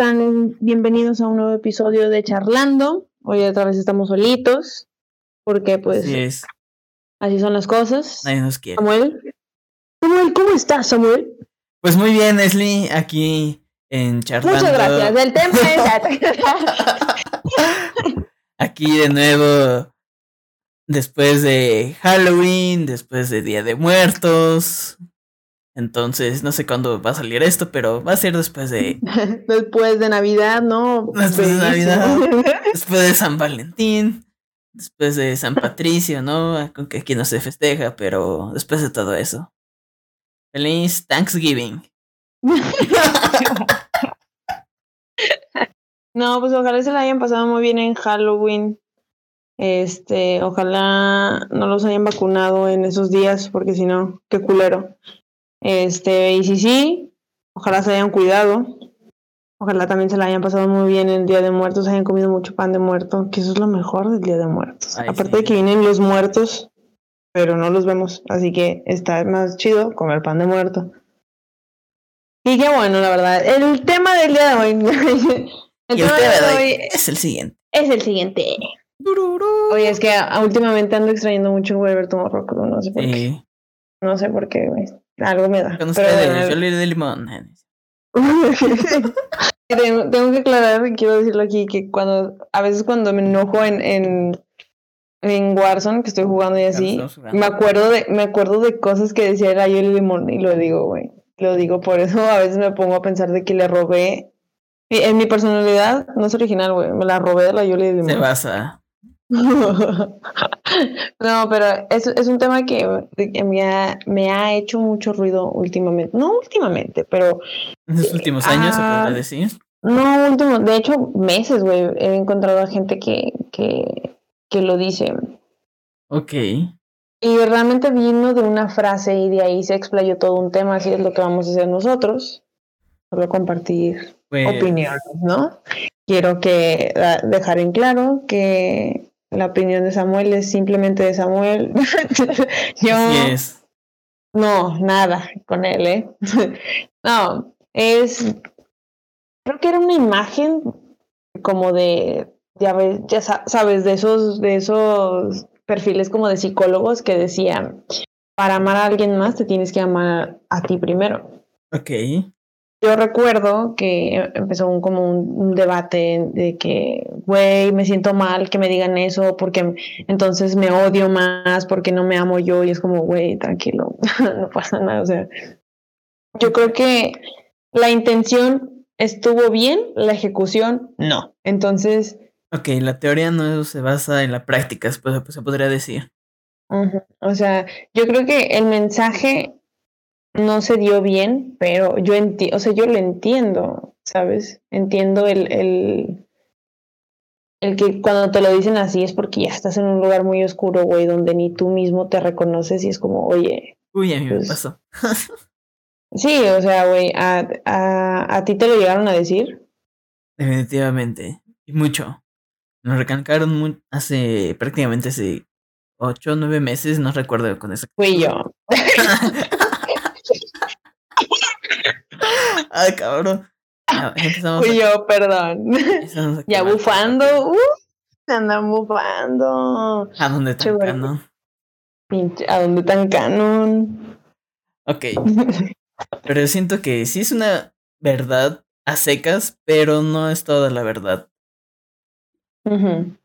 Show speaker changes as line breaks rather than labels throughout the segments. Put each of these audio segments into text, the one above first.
están? Bienvenidos a un nuevo episodio de Charlando. Hoy otra vez estamos solitos, porque pues
Así es.
así son las cosas.
Nadie nos quiere.
Samuel. Samuel, ¿cómo estás, Samuel?
Pues muy bien, Leslie, aquí en Charlando.
Muchas gracias. El tema es...
Aquí de nuevo, después de Halloween, después de Día de Muertos. Entonces, no sé cuándo va a salir esto, pero va a ser después de,
Después de Navidad, ¿no?
Después de. Navidad. después de San Valentín, después de San Patricio, ¿no? Con que aquí no se festeja, pero después de todo eso. Feliz Thanksgiving.
No, pues ojalá se la hayan pasado muy bien en Halloween. Este, ojalá no los hayan vacunado en esos días, porque si no, qué culero. Este, y si sí, ojalá se hayan cuidado. Ojalá también se la hayan pasado muy bien el Día de Muertos, hayan comido mucho pan de muerto, que eso es lo mejor del Día de Muertos.
Ay,
Aparte
sí.
de que vienen los muertos, pero no los vemos, así que está más chido comer pan de muerto. Y qué bueno, la verdad. El tema del día de hoy. el
Y el
tema
tema
de
de
hoy
hoy es el siguiente.
es el siguiente. Oye, es que últimamente ando extrayendo mucho Tomorrow Crew, no sé por qué.
Eh,
No sé por qué, güey. Algo me da.
con
Pero
ustedes,
bueno,
Yoli de limón.
tengo, tengo que aclarar, quiero decirlo aquí, que cuando a veces cuando me enojo en, en, en Warzone, que estoy jugando y así, me acuerdo de, me acuerdo de cosas que decía era Yoli Limón y lo digo, güey. Lo digo por eso, a veces me pongo a pensar de que le robé. En mi personalidad no es original, güey. Me la robé de la Yoli Limón.
Se basa.
No, pero es, es un tema que, que me, ha, me ha hecho mucho ruido últimamente. No últimamente, pero
En los últimos años,
Ah.
decir.
no último, de hecho, meses, güey. He encontrado a gente que, que, que lo dice.
Ok.
Y realmente vino de una frase y de ahí se explayó todo un tema, así es lo que vamos a hacer nosotros. Solo compartir
Pues,
opiniones, ¿no? Quiero que ah, dejar en claro que la opinión de Samuel es simplemente de Samuel. Yo no, nada con él, ¿eh? no, es creo que era una imagen como de ya ves, ya sa- sabes de esos de esos perfiles como de psicólogos que decían para amar a alguien más te tienes que amar a ti primero.
Ok.
Yo recuerdo que empezó un, como un, un debate de que, güey, me siento mal que me digan eso porque entonces me odio más porque no me amo yo y es como, güey, tranquilo, no pasa nada. O sea, yo creo que la intención estuvo bien, la ejecución no. Entonces,
Ok, la teoría no se basa en la práctica, se, puede- se podría decir.
o sea, yo creo que el mensaje no se dio bien, pero yo entiendo, o sea, yo lo entiendo, ¿sabes? Entiendo el, el, el que cuando te lo dicen así es porque ya estás en un lugar muy oscuro, güey, donde ni tú mismo te reconoces y es como, oye,
Uy, a mí me
Pues-
pasó.
sí, o sea, güey, a, a, a ti te lo llegaron a decir.
Definitivamente. Y mucho. Nos recalcaron mu- hace prácticamente hace ocho o nueve meses, no recuerdo con eso.
Fui yo.
Ay, cabrón. Empezamos
Fui
a-
yo, perdón.
empezamos
ya bufando. Uh, andan bufando.
¿A dónde tan no?
Pinche, ¿A dónde tan canon?
Ok. Pero siento que sí es una verdad a secas, pero no es toda la verdad.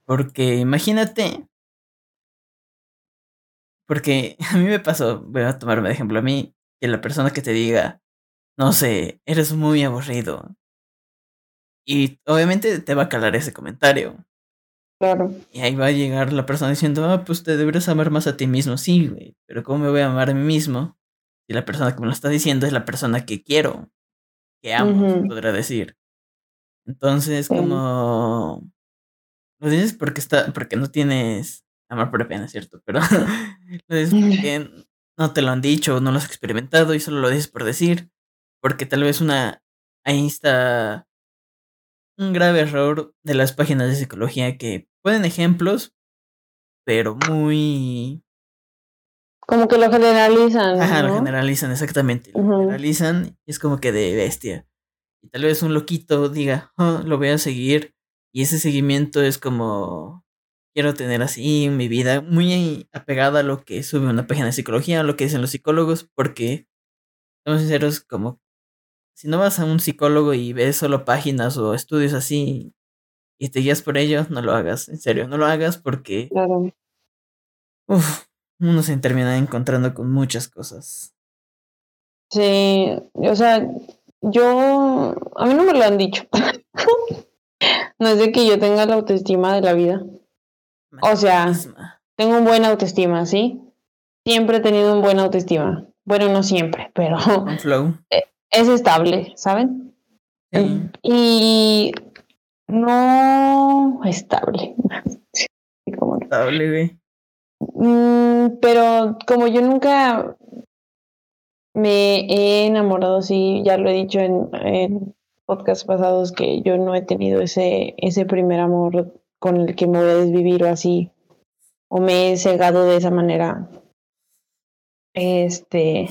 Porque imagínate. Porque a mí me pasó, voy a tomarme de ejemplo a mí, que la persona que te diga, no sé, eres muy aburrido. Y obviamente te va a calar ese comentario.
Claro.
Y ahí va a llegar la persona diciendo, ah, pues te deberías amar más a ti mismo. Sí, güey, pero ¿cómo me voy a amar a mí mismo? Y la persona que me lo está diciendo es la persona que quiero, que amo, se
Ujú.
podría decir. Entonces,
Sí.
como... Lo dices porque está, porque no tienes amor propio, ¿no es cierto? Pero lo dices porque no te lo han dicho, no lo has experimentado y solo lo dices por decir. Porque tal vez una... Ahí está un grave error de las páginas de psicología que ponen ejemplos, pero muy...
Como que lo generalizan.
Ajá, lo generalizan, exactamente. Lo generalizan y es como que de bestia. Y tal vez un loquito diga, oh, lo voy a seguir. Y ese seguimiento es como, quiero tener así mi vida muy apegada a lo que sube una página de psicología, a lo que dicen los psicólogos, porque, somos sinceros, como si no vas a un psicólogo y ves solo páginas o estudios así y te guías por ello, no lo hagas, en serio, no lo hagas porque
Claro.
uf, uno se termina encontrando con muchas cosas.
Sí, o sea, yo, a mí no me lo han dicho. no es de que yo tenga la autoestima de la vida. O sea, tengo un buen autoestima, ¿sí? Siempre he tenido un buen autoestima. Bueno, no siempre, pero
Un flow.
es estable, ¿saben?
Sí.
Y no estable. Sí, como no.
Estable, güey.
Mm, pero como yo nunca me he enamorado, sí, ya lo he dicho en, en podcasts pasados, que yo no he tenido ese, ese primer amor con el que me voy a desvivir o así, o me he cegado de esa manera. Este,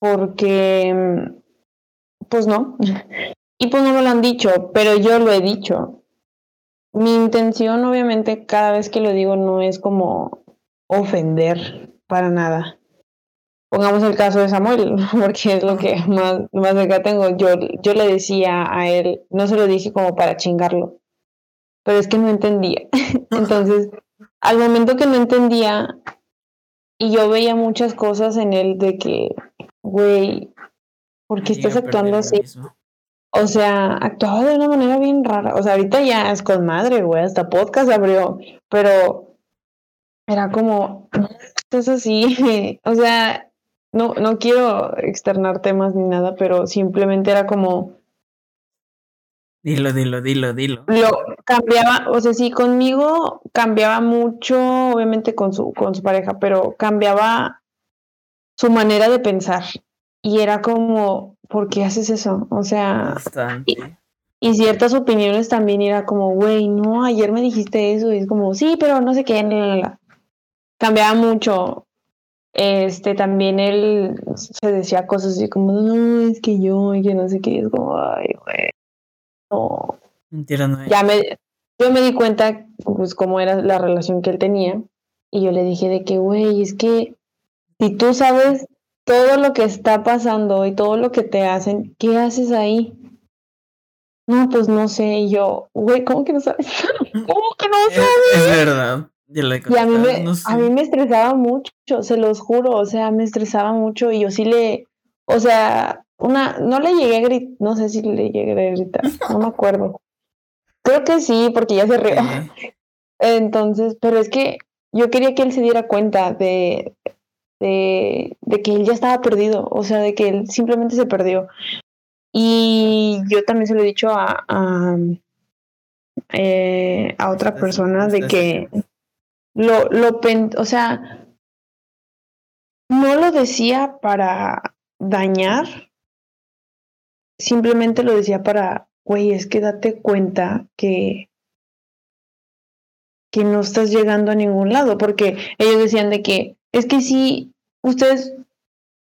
porque, mm, pues no, y pues no me lo han dicho, pero yo lo he dicho. Mi intención, obviamente, cada vez que lo digo, no es como ofender para nada. Pongamos el caso de Samuel, porque es lo que más, más acá tengo. Yo, yo le decía a él, no se lo dije como para chingarlo, pero es que no entendía. Entonces, al momento que no entendía, y yo veía muchas cosas en él de que, güey, ¿por qué estás actuando así? O sea, actuaba de una manera bien rara. O sea, ahorita ya es con madre, güey, hasta podcast abrió, pero era como, estás así. O sea, no, no quiero externar temas ni nada, pero simplemente era como,
Dilo, dilo, dilo, dilo.
lo cambiaba, o sea, sí, conmigo cambiaba mucho, obviamente con su, con su pareja, pero cambiaba su manera de pensar. Y era como, ¿por qué haces eso? O sea,
Bastante.
Y ciertas opiniones también era como, güey, no, ayer me dijiste eso. Y es como, sí, pero no sé qué. la, la, la". Cambiaba mucho. Este, también él se decía cosas así como, no, es que yo, y que no sé qué. Y es como, ay, güey, no.
Mentira no.
Ya me, yo me di cuenta, pues, cómo era la relación que él tenía. Y yo le dije de que, güey, es que si tú sabes todo lo que está pasando y todo lo que te hacen, ¿qué haces ahí? No, pues no sé. Y yo, güey, ¿cómo que no sabes? ¿Cómo que no
Es,
sabes?
es verdad. Le he
Y a mí, me,
no sé.
a mí me estresaba mucho, se los juro, o sea, me estresaba mucho y yo sí le, o sea, una, no le llegué a gritar, no sé si le llegué a gritar, no me acuerdo. Creo que sí, porque ya se rió. Entonces, pero es que yo quería que él se diera cuenta de, de, de que él ya estaba perdido, o sea, de que él simplemente se perdió. Y yo también se lo he dicho a, a, eh, a otra
Estás-
persona de que lo, lo pen- o sea, no lo decía para dañar, simplemente lo decía para, güey, es que date cuenta que que no estás llegando a ningún lado, porque ellos decían de que es que si ustedes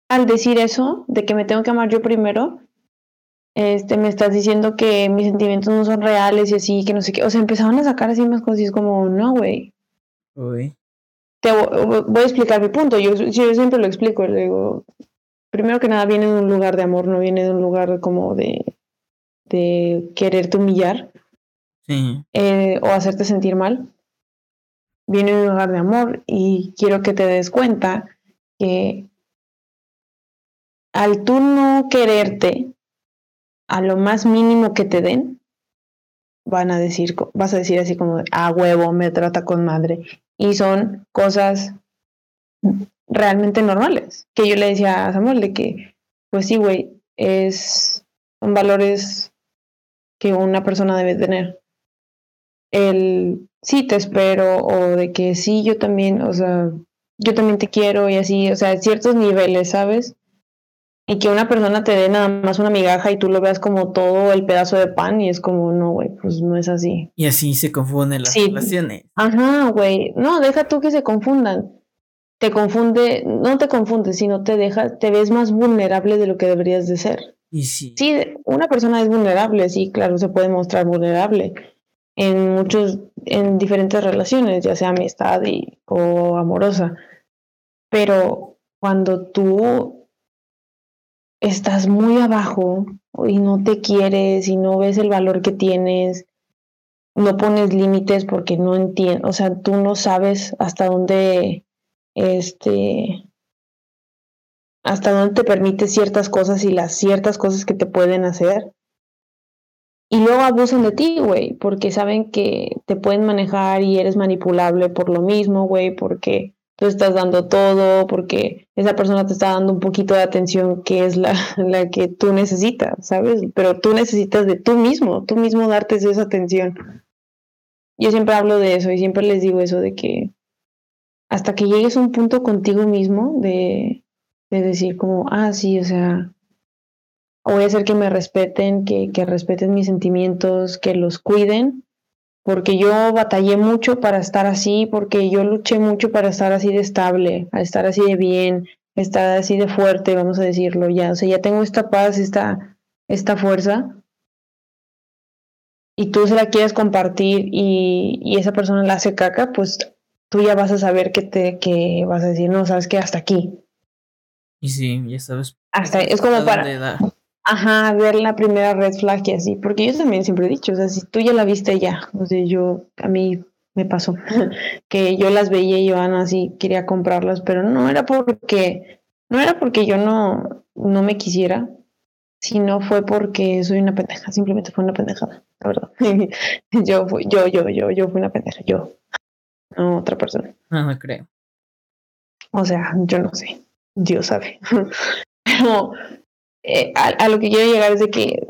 al decir eso, de que me tengo que amar yo primero, este, me estás diciendo que mis sentimientos no son reales y así, que no sé qué, o sea, empezaban a sacar así más cosas y es como, no, güey,
Uy.
te vo- voy a explicar mi punto, yo, yo siempre lo explico, le digo, primero que nada viene de un lugar de amor, no viene de un lugar como de, de quererte humillar,
Sí.
eh, o hacerte sentir mal. Viene de un lugar de amor y quiero que te des cuenta que al tú no quererte, a lo más mínimo que te den, van a decir, vas a decir así como, a huevo, me trata con madre. Y son cosas realmente normales. Que yo le decía a Samuel de que, pues sí, güey, es, son valores que una persona debe tener el sí te espero o de que sí yo también, o sea, yo también te quiero y así, o sea, ciertos niveles, ¿sabes? Y que una persona te dé nada más una migaja y tú lo veas como todo el pedazo de pan y es como, no, güey, pues no es así.
Y así se confunden las
Sí.
relaciones.
Ajá, güey, no, deja tú que se confundan. te confunde, no te confunde, sino te deja, te ves más vulnerable de lo que deberías de ser.
Y sí.
Sí, una persona es vulnerable, sí, claro, se puede mostrar vulnerable en muchos, en diferentes relaciones, ya sea amistad y, o amorosa. Pero cuando tú estás muy abajo y no te quieres y no ves el valor que tienes, no pones límites porque no entiendes, o sea, tú no sabes hasta dónde, este, hasta dónde te permite ciertas cosas y las ciertas cosas que te pueden hacer. Y luego abusan de ti, güey, porque saben que te pueden manejar y eres manipulable por lo mismo, güey, porque tú estás dando todo, porque esa persona te está dando un poquito de atención que es la, la que tú necesitas, ¿sabes? Pero tú necesitas de tú mismo, tú mismo darte esa atención. Yo siempre hablo de eso y siempre les digo eso de que hasta que llegues a un punto contigo mismo de, de decir como, ah, sí, o sea, voy a hacer que me respeten, que, que respeten mis sentimientos, que los cuiden, porque yo batallé mucho para estar así, porque yo luché mucho para estar así de estable, a estar así de bien, estar así de fuerte, vamos a decirlo ya. O sea, ya tengo esta paz, esta, esta fuerza, y tú se la quieres compartir y, y, esa persona la hace caca, pues tú ya vas a saber que te que vas a decir, no, sabes que hasta aquí.
Y sí, ya sabes.
Hasta es como para ajá, ver la primera red flag y así, porque yo también siempre he dicho, o sea, si tú ya la viste ya, o sea, yo a mí me pasó que yo las veía y yo así quería comprarlas, pero no era porque no era porque yo no no me quisiera, sino fue porque soy una pendeja, simplemente fue una pendejada la verdad. yo, fui, yo, yo, yo, yo fui una pendeja, yo, no otra persona.
No, no creo.
O sea, yo no sé, Dios sabe. Pero eh, a, a, lo que quiero llegar es de que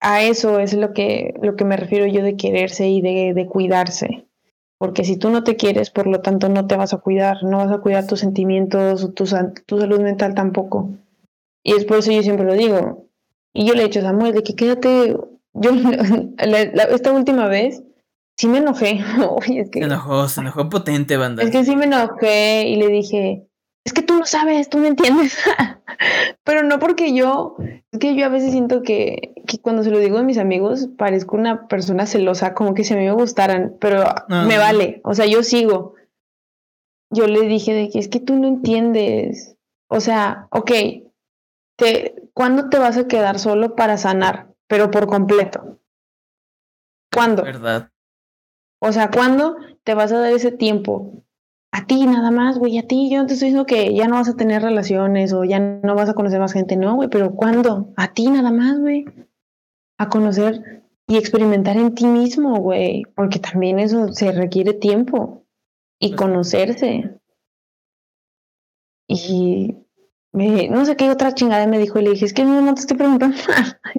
a eso es lo que, lo que me refiero yo de quererse y de, de cuidarse. Porque si tú no te quieres, por lo tanto no te vas a cuidar, no vas a cuidar tus sentimientos, tu, tu salud mental tampoco. Y es por eso yo siempre lo digo. Y yo le he dicho a Samuel de que quédate yo la, la, esta última vez sí me enojé. Oye, es que,
se enojó, se enojó potente, banda.
Es que sí me enojé y le dije, no sabes, tú no entiendes. Pero no porque yo, es que yo a veces siento que, que, cuando se lo digo a mis amigos parezco una persona celosa, como que si a mí me gustaran, pero no. me vale, o sea, yo sigo. Yo le dije de que es que tú no entiendes. O sea, ok, te, ¿cuándo te vas a quedar solo para sanar? pero por completo. ¿Cuándo?
¿Verdad?
O sea, ¿cuándo te vas a dar ese tiempo? A ti nada más, güey, a ti. Yo te estoy diciendo que ya no vas a tener relaciones o ya no vas a conocer más gente, no, güey, pero ¿cuándo? A ti nada más, güey. A conocer y experimentar en ti mismo, güey, porque también eso se requiere tiempo y conocerse. Y me, no sé qué otra chingada me dijo y le dije, es que no, no te estoy preguntando.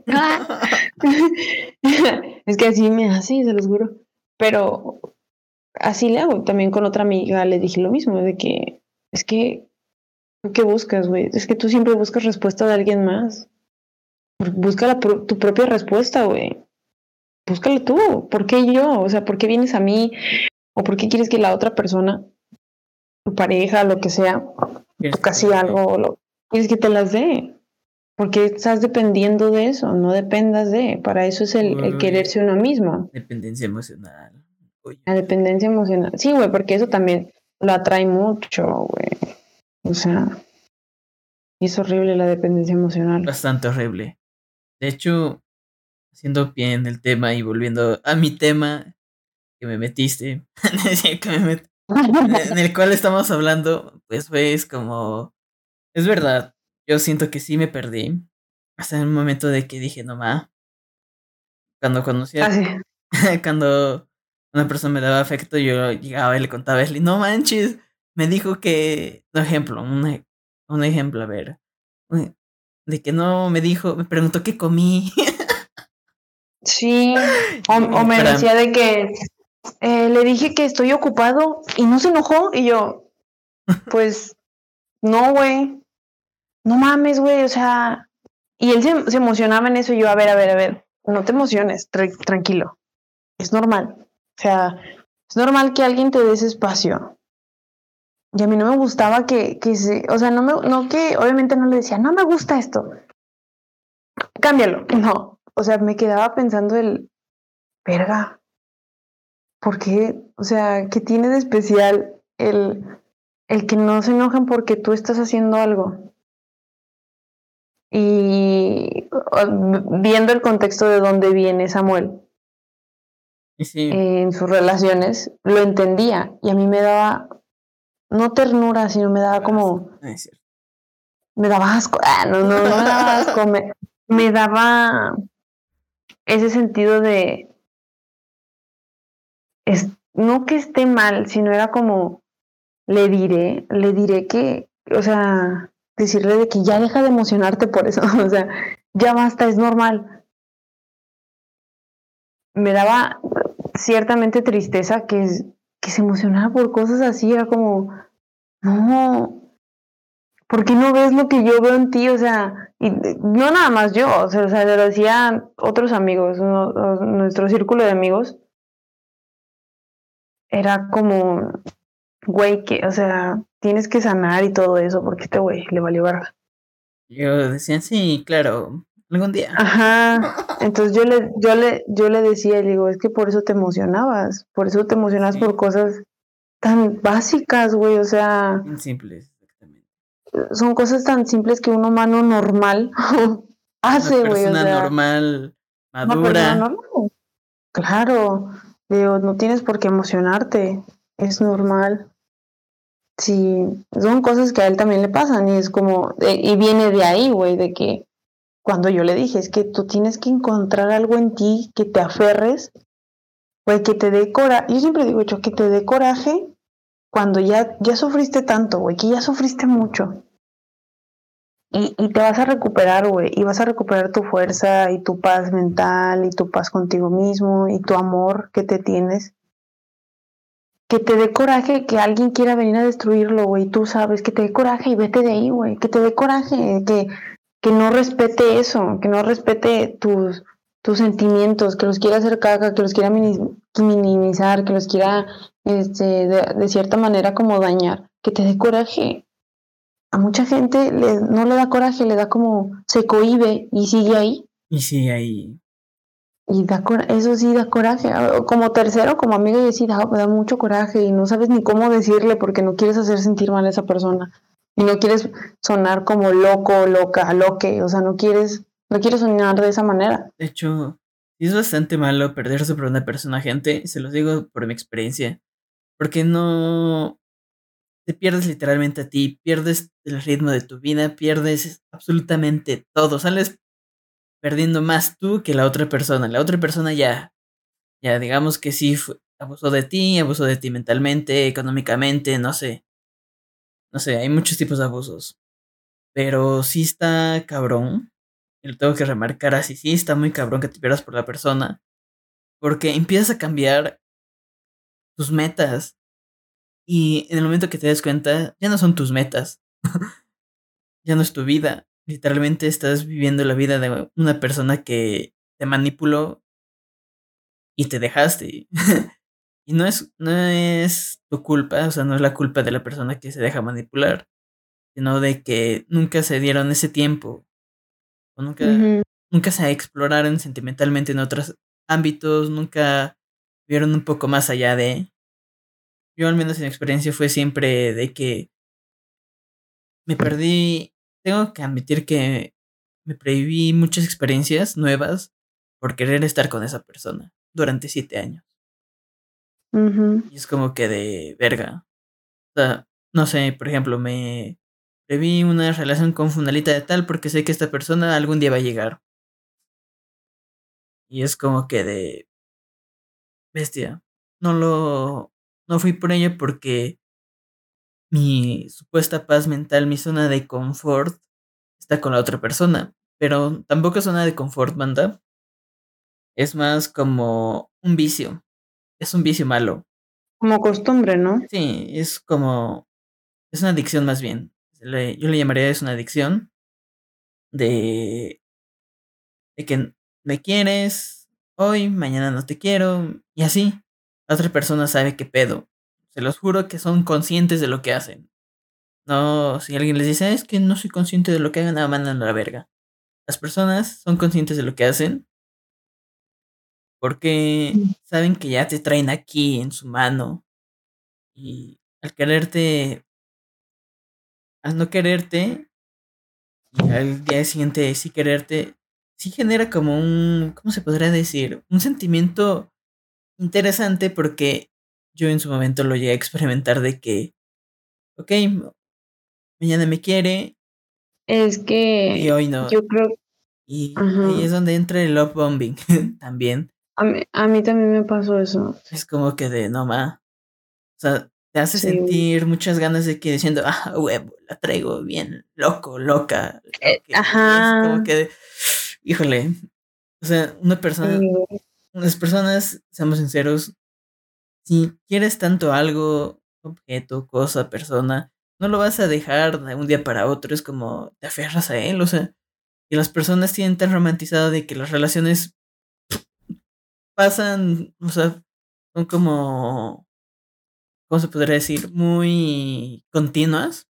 es que así me hace, se los juro. Pero así le hago. También con otra amiga le dije lo mismo, de que es que, ¿qué buscas, güey? Es que tú siempre buscas respuesta de alguien más. Busca la, tu propia respuesta, güey. Búscala tú. ¿Por qué yo? O sea, ¿por qué vienes a mí? ¿O por qué quieres que la otra persona, tu pareja, lo que sea, casi algo, lo, quieres que te las dé. Porque estás dependiendo de eso, no dependas de. Para eso es el, el quererse uno mismo.
Dependencia emocional.
La dependencia emocional. Sí, güey, porque eso también lo atrae mucho, güey. O sea, es horrible la dependencia emocional.
Bastante horrible. De hecho, haciendo pie en el tema y volviendo a mi tema que me metiste, que me met en el cual estamos hablando, pues ves como es verdad, yo siento que sí me perdí. Hasta en el momento de que dije, no ma. Cuando conocía.
Ah, sí.
cuando una persona me daba afecto, yo llegaba y le contaba a Leslie, no manches, me dijo que. Un ejemplo, un, un ejemplo, a ver. De que no me dijo, me preguntó qué comí.
Sí, o, o me Para... decía de que eh, le dije que estoy ocupado y no se enojó y yo, pues no, güey, no mames, güey, o sea, y él se, se, emocionaba en eso y yo, a ver, a ver, a ver, no te emociones, tra tranquilo, es normal, sea, es normal que alguien te dé ese espacio. Y a mí no me gustaba que, que se, o sea, no me, no que, obviamente no le decía, no me gusta esto. Cámbialo. No. O sea, me quedaba pensando el, verga, ¿por qué? O sea, ¿qué tiene de especial el, el que no se enojan porque tú estás haciendo algo? Y viendo el contexto de dónde viene Samuel en sus relaciones, lo entendía y a mí me daba, no ternura, sino me daba como... me daba asco, ah, no, no, no me daba asco, me, me daba ese sentido de, es, no que esté mal, sino era como, le diré, le diré que, o sea, decirle de que ya deja de emocionarte por eso, o sea, ya basta, es normal. Me daba ciertamente tristeza que, que se emocionara por cosas así, era como, no, ¿por qué no ves lo que yo veo en ti? O sea, y no nada más yo, o sea, lo decían otros amigos, nuestro círculo de amigos, era como, güey, que, o sea, tienes que sanar y todo eso, porque este güey le valió verga.
Yo decía, sí, claro, algún día.
Ajá. Entonces yo le, yo le, yo le decía, le digo, es que por eso te emocionabas, por eso te emocionas por cosas tan básicas, güey, o sea.
Simples,
exactamente. Son cosas tan simples que un humano normal hace, güey.
Una persona normal, madura. Normal.
Claro. Digo, no tienes por qué emocionarte, es normal. Sí, son cosas que a él también le pasan y es como, y viene de ahí, güey, de que cuando yo le dije, es que tú tienes que encontrar algo en ti que te aferres, güey, que te dé coraje, yo siempre digo, yo, que te dé coraje cuando ya, ya sufriste tanto, güey, que ya sufriste mucho. Y, y, te vas a recuperar, güey, y vas a recuperar tu fuerza y tu paz mental y tu paz contigo mismo y tu amor que te tienes. Que te dé coraje que alguien quiera venir a destruirlo, güey, tú sabes, que te dé coraje y vete de ahí, güey, que te dé coraje, que, que no respete eso, que no respete tus, tus sentimientos, que los quiera hacer caca, que los quiera minimizar, que los quiera este, de cierta manera como dañar, que te dé coraje a mucha gente le, no le da coraje, le da como, se cohibe y sigue ahí.
Y sigue ahí.
Y da eso sí da coraje. Ah, como tercero, como amigo, y sí da, da mucho coraje y no sabes ni cómo decirle porque no quieres hacer sentir mal a esa persona. Y no quieres sonar como loco, loca, loque. O sea, no quieres, no quieres sonar de esa manera.
De hecho, es bastante malo perderse por una persona, gente. Se los digo por mi experiencia. Porque no, te pierdes literalmente a ti, pierdes el ritmo de tu vida, pierdes absolutamente todo, sales perdiendo más tú que la otra persona. La otra persona ya, ya digamos que sí abusó de ti, abusó de ti mentalmente, económicamente, no sé. No sé, hay muchos tipos de abusos. Pero sí está cabrón. Y lo tengo que remarcar así, sí está muy cabrón que te pierdas por la persona. Porque empiezas a cambiar tus metas, y en el momento que te des cuenta, ya no son tus metas. ya no es tu vida. Literalmente estás viviendo la vida de una persona que te manipuló y te dejaste. y no es, no es tu culpa, o sea, no es la culpa de la persona que se deja manipular, sino de que nunca se dieron ese tiempo. O nunca, nunca se exploraron sentimentalmente en otros ámbitos, nunca vieron un poco más allá de yo al menos en experiencia fue siempre de que me perdí, tengo que admitir que me prohibí muchas experiencias nuevas por querer estar con esa persona durante siete años. Y es como que de verga. O sea, no sé, por ejemplo, me preví una relación con Fundalita de tal porque sé que esta persona algún día va a llegar. Y es como que de bestia. No lo no fui por ella porque mi supuesta paz mental, mi zona de confort, está con la otra persona. Pero tampoco es zona de confort, manda. Es más como un vicio. Es un vicio malo.
Como costumbre, ¿no?
Sí, es como. Es una adicción más bien. yo le llamaría es una adicción de. de que me quieres hoy, mañana no te quiero, y así otra persona sabe qué pedo. se los juro que son conscientes de lo que hacen. No, si alguien les dice, es que no soy consciente de lo que hagan, nada, mandan a la verga. Las personas son conscientes de lo que hacen porque saben que ya te traen aquí en su mano y al quererte, al no quererte y al día siguiente sí quererte, sí genera como un, ¿cómo se podría decir? Un sentimiento interesante porque yo en su momento lo llegué a experimentar de que, ok, mañana me quiere
Es
y
que
hoy no.
yo creo,
Y
Ajá.
ahí es donde entra el love bombing también.
A mí, a mí también me pasó eso.
Es como que de no ma. O sea, te hace
Sí,
sentir muchas ganas de que diciendo, ah, huevo, la traigo bien loco, loca. lo
Eh,
que- y Es
ajá.
como que, de, híjole. O sea, una persona,
Sí,
las personas, seamos sinceros, si quieres tanto algo, objeto, cosa, persona, no lo vas a dejar de un día para otro. Es como te aferras a él, o sea. Y las personas tienen tan romantizado de que las relaciones pasan, o sea, son como, ¿cómo se podría decir? Muy continuas.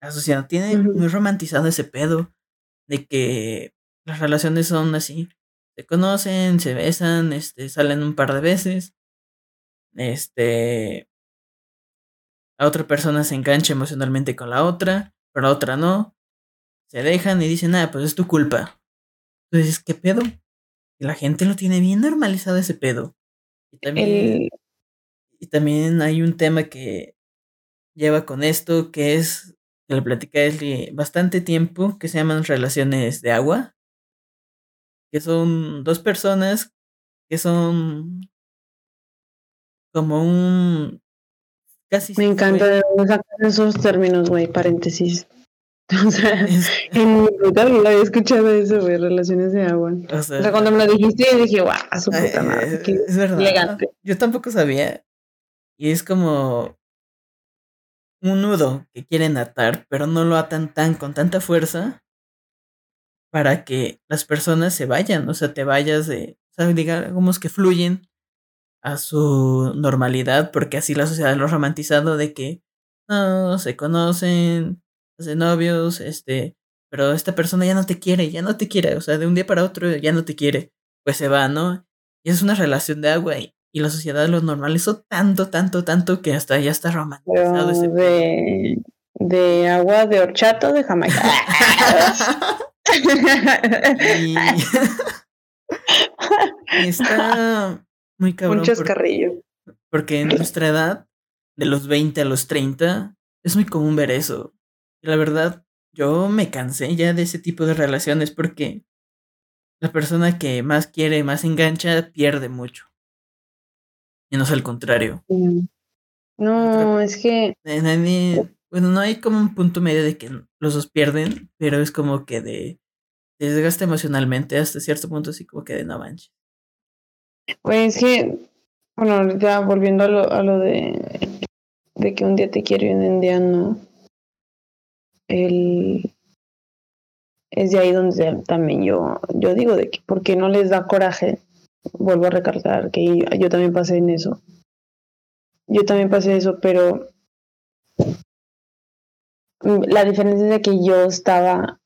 La sociedad tiene muy romantizado ese pedo de que las relaciones son así. Se conocen, se besan, este, salen un par de veces. Este, la otra persona se engancha emocionalmente con la otra, pero la otra no. Se dejan y dicen, ah, pues es tu culpa. Entonces, ¿qué pedo? Y la gente lo tiene bien normalizado ese pedo. Y también,
El,
y también hay un tema que lleva con esto, que es, que le platicé desde bastante tiempo, que se llaman relaciones de agua. Que son dos personas que son como un casi
me encanta de dónde esos términos, güey, paréntesis. O sea,
es-
en mi puta vida había escuchado eso, güey, relaciones de agua.
o
O sea, cuando me lo dijiste, dije, guau, a su puta madre. qué
es verdad.
elegante.
Yo tampoco sabía. Y es como un nudo que quieren atar, pero no lo atan tan con tanta fuerza para que las personas se vayan, o sea, te vayas de, o sea, digamos que fluyen a su normalidad, porque así la sociedad lo ha romantizado de que no se conocen, hacen novios, este, pero esta persona ya no te quiere, ya no te quiere, o sea, de un día para otro ya no te quiere, pues se va, ¿no? Y es una relación de agua y, y la sociedad lo normalizó tanto, tanto, tanto que hasta ya está romantizado ese
de, de agua de horchata de Jamaica.
y, y está muy cabrón.
Un
porque-
chascarrillo.
Porque en nuestra edad, de los 20 a los 30, es muy común ver eso. La verdad, yo me cansé ya de ese tipo de relaciones porque la persona que más quiere, más engancha, pierde mucho. Y no es al contrario.
No, es que
nadie- bueno, no hay como un punto medio de que los dos pierden, pero es como que de desgasta emocionalmente hasta cierto punto, así como que de no manches.
Güey, es que, bueno, ya volviendo a lo, a lo de, de que un día te quiero y un día no, es de ahí donde también yo, yo digo de que por qué no les da coraje, vuelvo a recalcar que yo, también pasé en eso, yo también pasé eso, pero la diferencia es de que yo estaba,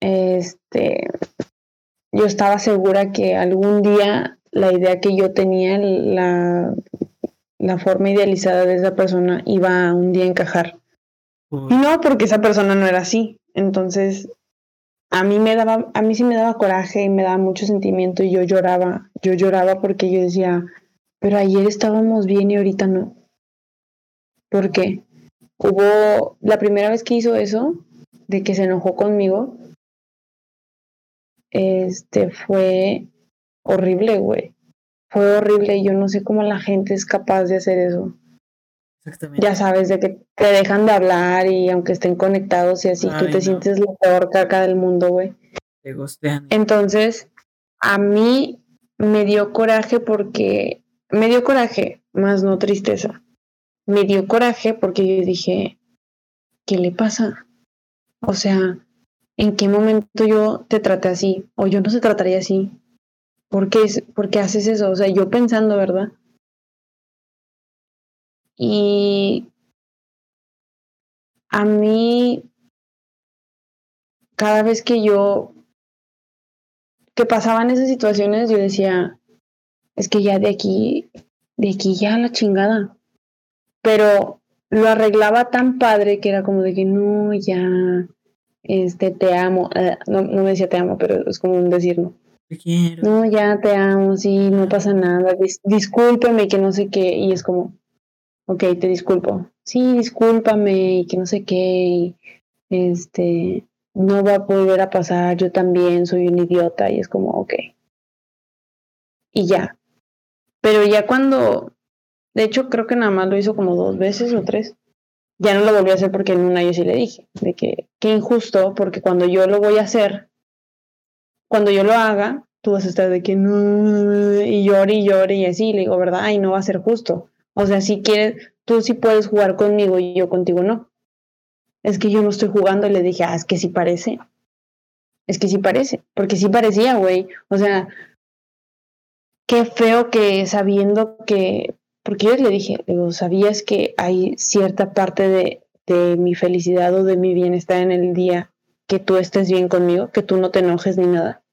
este, yo estaba segura que algún día la idea que yo tenía, la, la forma idealizada de esa persona iba a un día encajar. No porque esa persona no era así. Entonces, a mí me daba, a mí sí me daba coraje y me daba mucho sentimiento y yo lloraba. Yo lloraba porque yo decía, pero ayer estábamos bien y ahorita no. ¿Por qué? Hubo la primera vez que hizo eso, de que se enojó conmigo, este fue horrible, güey. Fue horrible. Yo no sé cómo la gente es capaz de hacer eso.
Exactamente.
Ya sabes, de que te dejan de hablar y aunque estén conectados y así, tú
Ay,
te
no.
sientes la peor caca del mundo, güey.
Te gustean.
Entonces, a mí me dio coraje porque, me dio coraje, más no tristeza. Me dio coraje porque yo dije, ¿qué le pasa? O sea, ¿en qué momento yo te traté así? O yo no se trataría así. ¿Por qué, es- por qué haces eso? O sea, yo pensando, ¿verdad? Y a mí, cada vez que yo, que pasaban esas situaciones, yo decía, es que ya de aquí, de aquí ya la chingada. Pero lo arreglaba tan padre que era como de que no, ya, este, te amo. Eh, no, no me decía te amo, pero es como un decir no.
Quiero.
No, ya te amo, sí, no pasa nada. Dis discúlpeme, que no sé qué. Y es como, ok, te disculpo. Sí, discúlpame, y que no sé qué. este, no va a volver a pasar. Yo también soy un idiota. Y es como, ok. Y ya. Pero ya cuando, de hecho, creo que nada más lo hizo como dos veces o tres. Ya no lo volví a hacer porque en una yo sí le dije, de que qué injusto, porque cuando yo lo voy a hacer, cuando yo lo haga, tú vas a estar de que no, y llore y llore y así, le digo, ¿verdad? Ay, no va a ser justo. O sea, si quieres, tú sí puedes jugar conmigo y yo contigo no. Es que yo no estoy jugando y le dije, ah, es que sí parece. Es que sí parece, porque sí parecía, güey. O sea, qué feo que sabiendo que, porque yo le dije, digo, ¿sabías que hay cierta parte de, de mi felicidad o de mi bienestar en el día que tú estés bien conmigo, que tú no te enojes ni nada?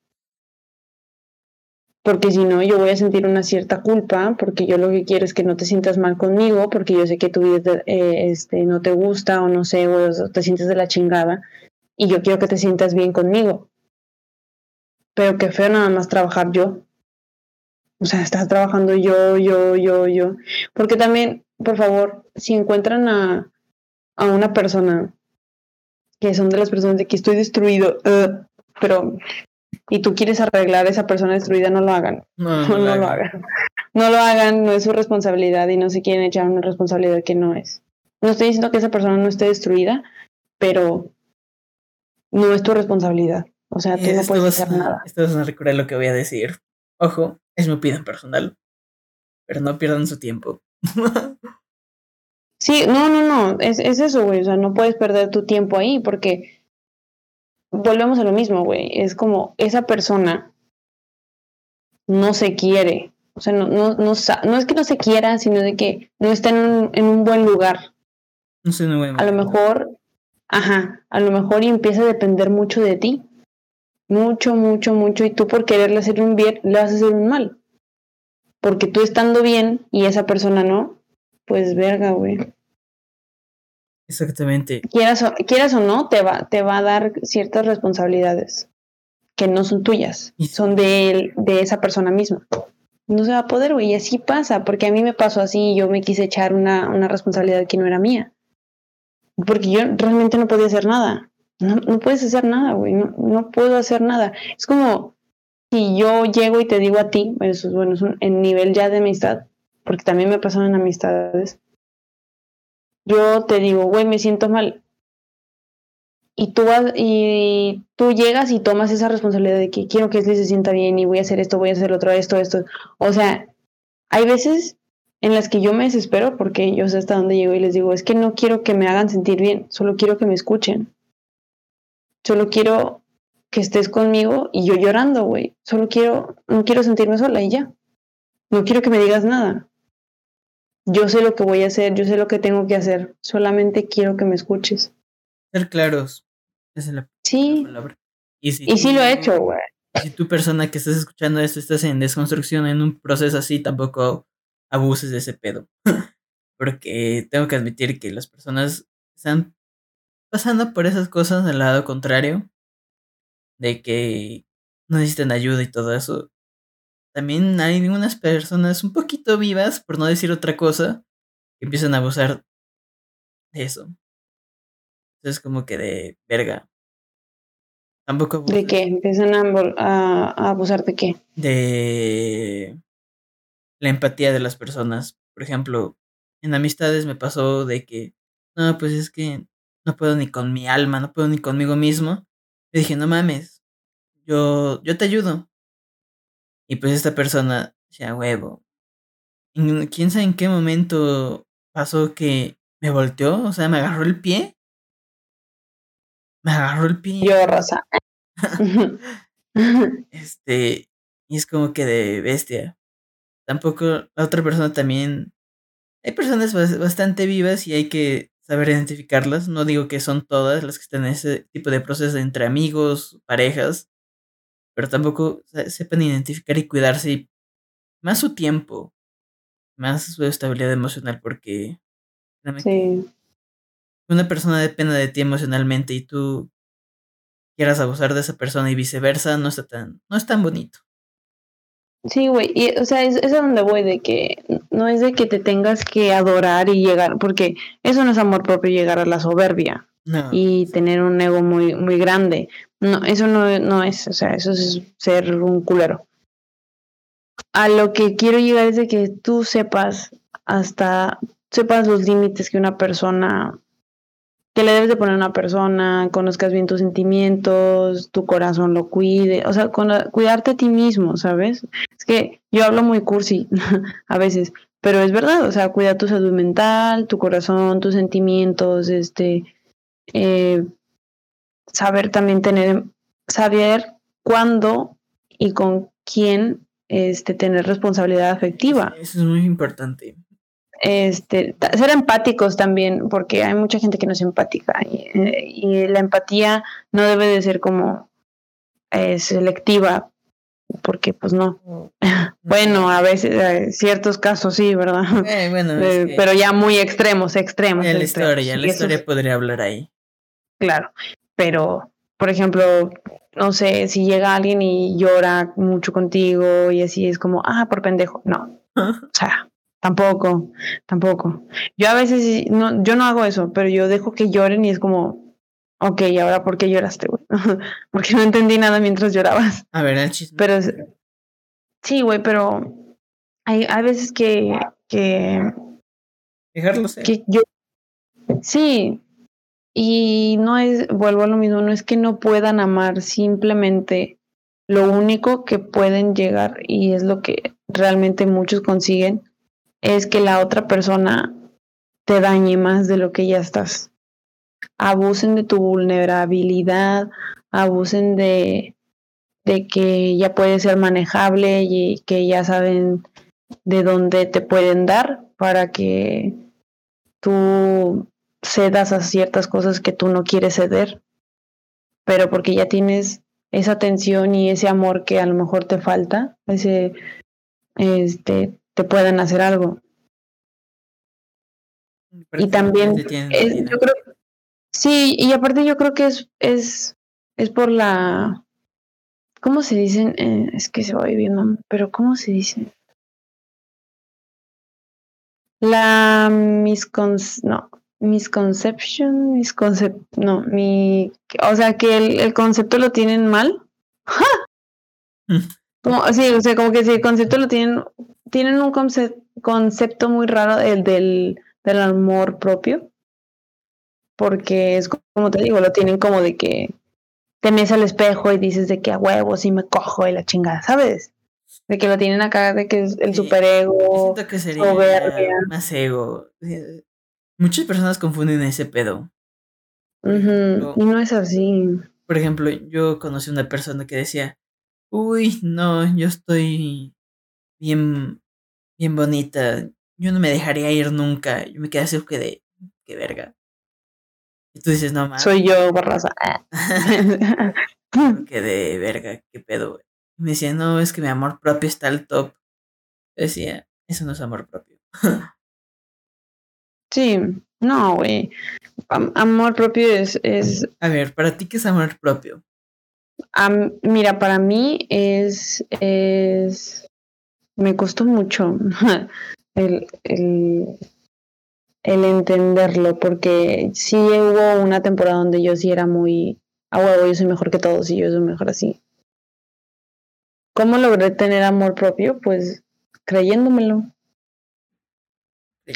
Porque si no, yo voy a sentir una cierta culpa, porque yo lo que quiero es que no te sientas mal conmigo, porque yo sé que tu vida eh, este, no te gusta o no sé, o te sientes de la chingada, y yo quiero que te sientas bien conmigo. Pero qué feo nada más trabajar yo. O sea, estás trabajando yo, yo, yo, yo. Porque también, por favor, si encuentran a, a una persona que son de las personas de que estoy destruido, uh, pero y tú quieres arreglar a esa persona destruida, no lo hagan. No, no, lo hagan. No lo hagan, no es su responsabilidad y no se quieren echar una responsabilidad que no es. No estoy diciendo que esa persona no esté destruida, pero no es tu responsabilidad. O sea, tú no puedes hacer nada.
Esto es a recordar lo que voy a decir. Ojo, es mi opinión personal. Pero no pierdan su tiempo.
sí, no, no, no. Es, es eso, güey. O sea, no puedes perder tu tiempo ahí porque volvemos a lo mismo, güey. Es como esa persona no se quiere. O sea, no, no, no, no es que no se quiera, sino de que no está en un, en un buen lugar.
No sé, no
a lo mejor, ajá, a lo mejor y empieza a depender mucho de ti. Mucho, mucho, mucho. Y tú por quererle hacer un bien, le vas a hacer un mal. Porque tú estando bien y esa persona no, pues verga, güey.
Exactamente.
Quieras o, quieras o no, te va, te va a dar ciertas responsabilidades que no son tuyas, son de, de esa persona misma. No se va a poder, güey, y así pasa, porque a mí me pasó así y yo me quise echar una, una responsabilidad que no era mía. Porque yo realmente no podía hacer nada. No, no puedes hacer nada, güey, no, no puedo hacer nada. Es como si yo llego y te digo a ti, eso bueno, es un, en nivel ya de amistad, porque también me pasaron amistades, yo te digo, güey, me siento mal. Y tú, vas, y tú llegas y tomas esa responsabilidad de que quiero que Leslie se sienta bien y voy a hacer esto, voy a hacer otro, esto, esto. O sea, hay veces en las que yo me desespero porque yo sé hasta dónde llego y les digo, es que no quiero que me hagan sentir bien, solo quiero que me escuchen. Solo quiero que estés conmigo y yo llorando, güey. Solo quiero, no quiero sentirme sola y ya. No quiero que me digas nada yo sé lo que voy a hacer, yo sé lo que tengo que hacer, solamente quiero que me escuches.
Ser claros. Esa es la,
sí.
palabra.
Y, si sí lo he hecho, güey.
Si tu persona que estás escuchando esto estás en desconstrucción, en un proceso así, tampoco abuses de ese pedo. Porque tengo que admitir que las personas están pasando por esas cosas del lado contrario. De que no necesitan ayuda y todo eso también hay unas personas un poquito vivas, por no decir otra cosa, que empiezan a abusar de eso. Entonces, como que de verga. Tampoco
¿De qué? ¿Empiezan a, abusar de qué?
De la empatía de las personas. Por ejemplo, en amistades me pasó de que, no, pues es que no puedo ni con mi alma, no puedo ni conmigo mismo. Le dije, no mames, yo, yo te ayudo. Y pues esta persona, sea huevo. ¿Quién sabe en qué momento pasó que me volteó? O sea, me agarró el pie. Me agarró el pie.
Yo, Rosa.
este, y es como que de bestia. Tampoco la otra persona también hay personas bastante vivas y hay que saber identificarlas. No digo que son todas las que están en ese tipo de proceso entre amigos, parejas, pero tampoco sepan identificar y cuidarse más su tiempo, más su estabilidad emocional, porque sí. una persona depende de ti emocionalmente y tú quieras abusar de esa persona y viceversa, no está tan, no es tan bonito.
Sí, güey, y o sea, es, es a donde voy, de que no es de que te tengas que adorar y llegar, porque eso no es amor propio llegar a la soberbia y tener un ego muy, muy grande. No, eso no, no es, o sea, eso es ser un culero. A lo que quiero llegar es de que tú sepas hasta, sepas los límites que una persona que le debes de poner a una persona, conozcas bien tus sentimientos, tu corazón lo cuide, o sea, cuidarte a ti mismo, ¿sabes? Es que yo hablo muy cursi a veces, pero es verdad, o sea, cuida tu salud mental, tu corazón, tus sentimientos, este, eh, saber también tener, saber cuándo y con quién este, tener responsabilidad afectiva.
Eso es muy importante
este, ser empáticos también, porque hay mucha gente que no es empática y, la empatía no debe de ser como eh, selectiva, porque pues no. bueno, a veces, en ciertos casos sí, ¿verdad? Eh, bueno, eh, pero ya muy extremos, extremos.
La historia, la historia podría hablar ahí.
Claro, pero, por ejemplo, no sé, si llega alguien y llora mucho contigo y así es como, ah, por pendejo, no. o sea, Tampoco, tampoco. Yo a veces, no, yo no hago eso, pero yo dejo que lloren y es como, ok, ¿y ahora por qué lloraste, güey? Porque no entendí nada mientras llorabas.
A ver, el chisme.
Pero, sí, güey, pero hay, hay veces que, que...
Dejarlo ser.
Que yo, sí, y no es, vuelvo a lo mismo, no es que no puedan amar, simplemente lo único que pueden llegar, y es lo que realmente muchos consiguen, es que la otra persona te dañe más de lo que ya estás. Abusen de tu vulnerabilidad, abusen de, de que ya puede ser manejable y que ya saben de dónde te pueden dar para que tú cedas a ciertas cosas que tú no quieres ceder, pero porque ya tienes esa atención y ese amor que a lo mejor te falta, ese este te pueden hacer algo. Y también, yo creo, sí, y aparte yo creo que es, es, es por la, ¿cómo se dicen? Eh, es que se va viendo, pero ¿cómo se dice? La miscon, no, misconception, misconcept, no, mi, o sea que el, el concepto lo tienen mal. ¡Ja! Mm. Como, sí, o sea, como que si el concepto lo tienen tienen un concepto muy raro el del, del amor propio, porque es como te digo, lo tienen como de que te mes al espejo y dices de que a huevos y me cojo y la chingada, ¿sabes? De que lo tienen acá, de que es el superego,
que sería más ego. Muchas personas confunden ese pedo.
y no es así.
Por ejemplo, yo conocí una persona que decía, uy, no, yo estoy bien, bien bonita. Yo no me dejaría ir nunca. Yo me quedé así que de, qué verga. Y tú dices, no mames.
Soy yo, Barraza.
que de verga, qué pedo, Y me decía, no, es que mi amor propio está al top. Yo decía, eso no es amor propio.
sí, no, güey. amor propio es, es.
A ver, ¿para ti qué es amor propio?
mira, para mí es, es me costó mucho el, el, el, entenderlo, porque sí hubo una temporada donde yo sí era muy, ah, huevo, yo soy mejor que todos y yo soy mejor así. ¿Cómo logré tener amor propio? Pues creyéndomelo.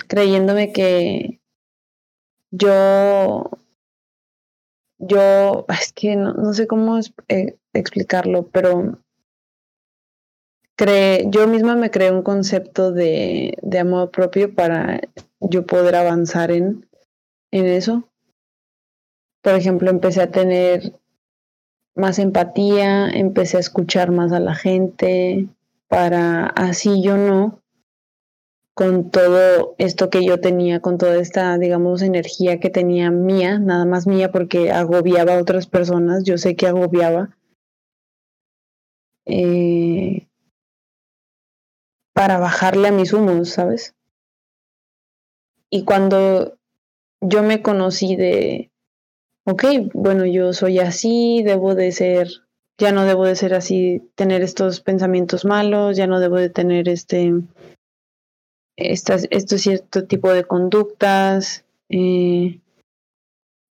Creyéndome que yo, yo, es que no, no sé cómo eh, explicarlo, pero yo misma me creé un concepto de, de amor propio para yo poder avanzar en, en eso. Por ejemplo, empecé a tener más empatía, empecé a escuchar más a la gente, para así yo no con todo esto que yo tenía, con toda esta, digamos, energía que tenía mía, nada más mía porque agobiaba a otras personas, yo sé que agobiaba. Eh, para bajarle a mis humos, ¿sabes? Y cuando yo me conocí de, ok, bueno, yo soy así, debo de ser, ya no debo de ser así, tener estos pensamientos malos, ya no debo de tener este, estas, este cierto tipo de conductas. Eh,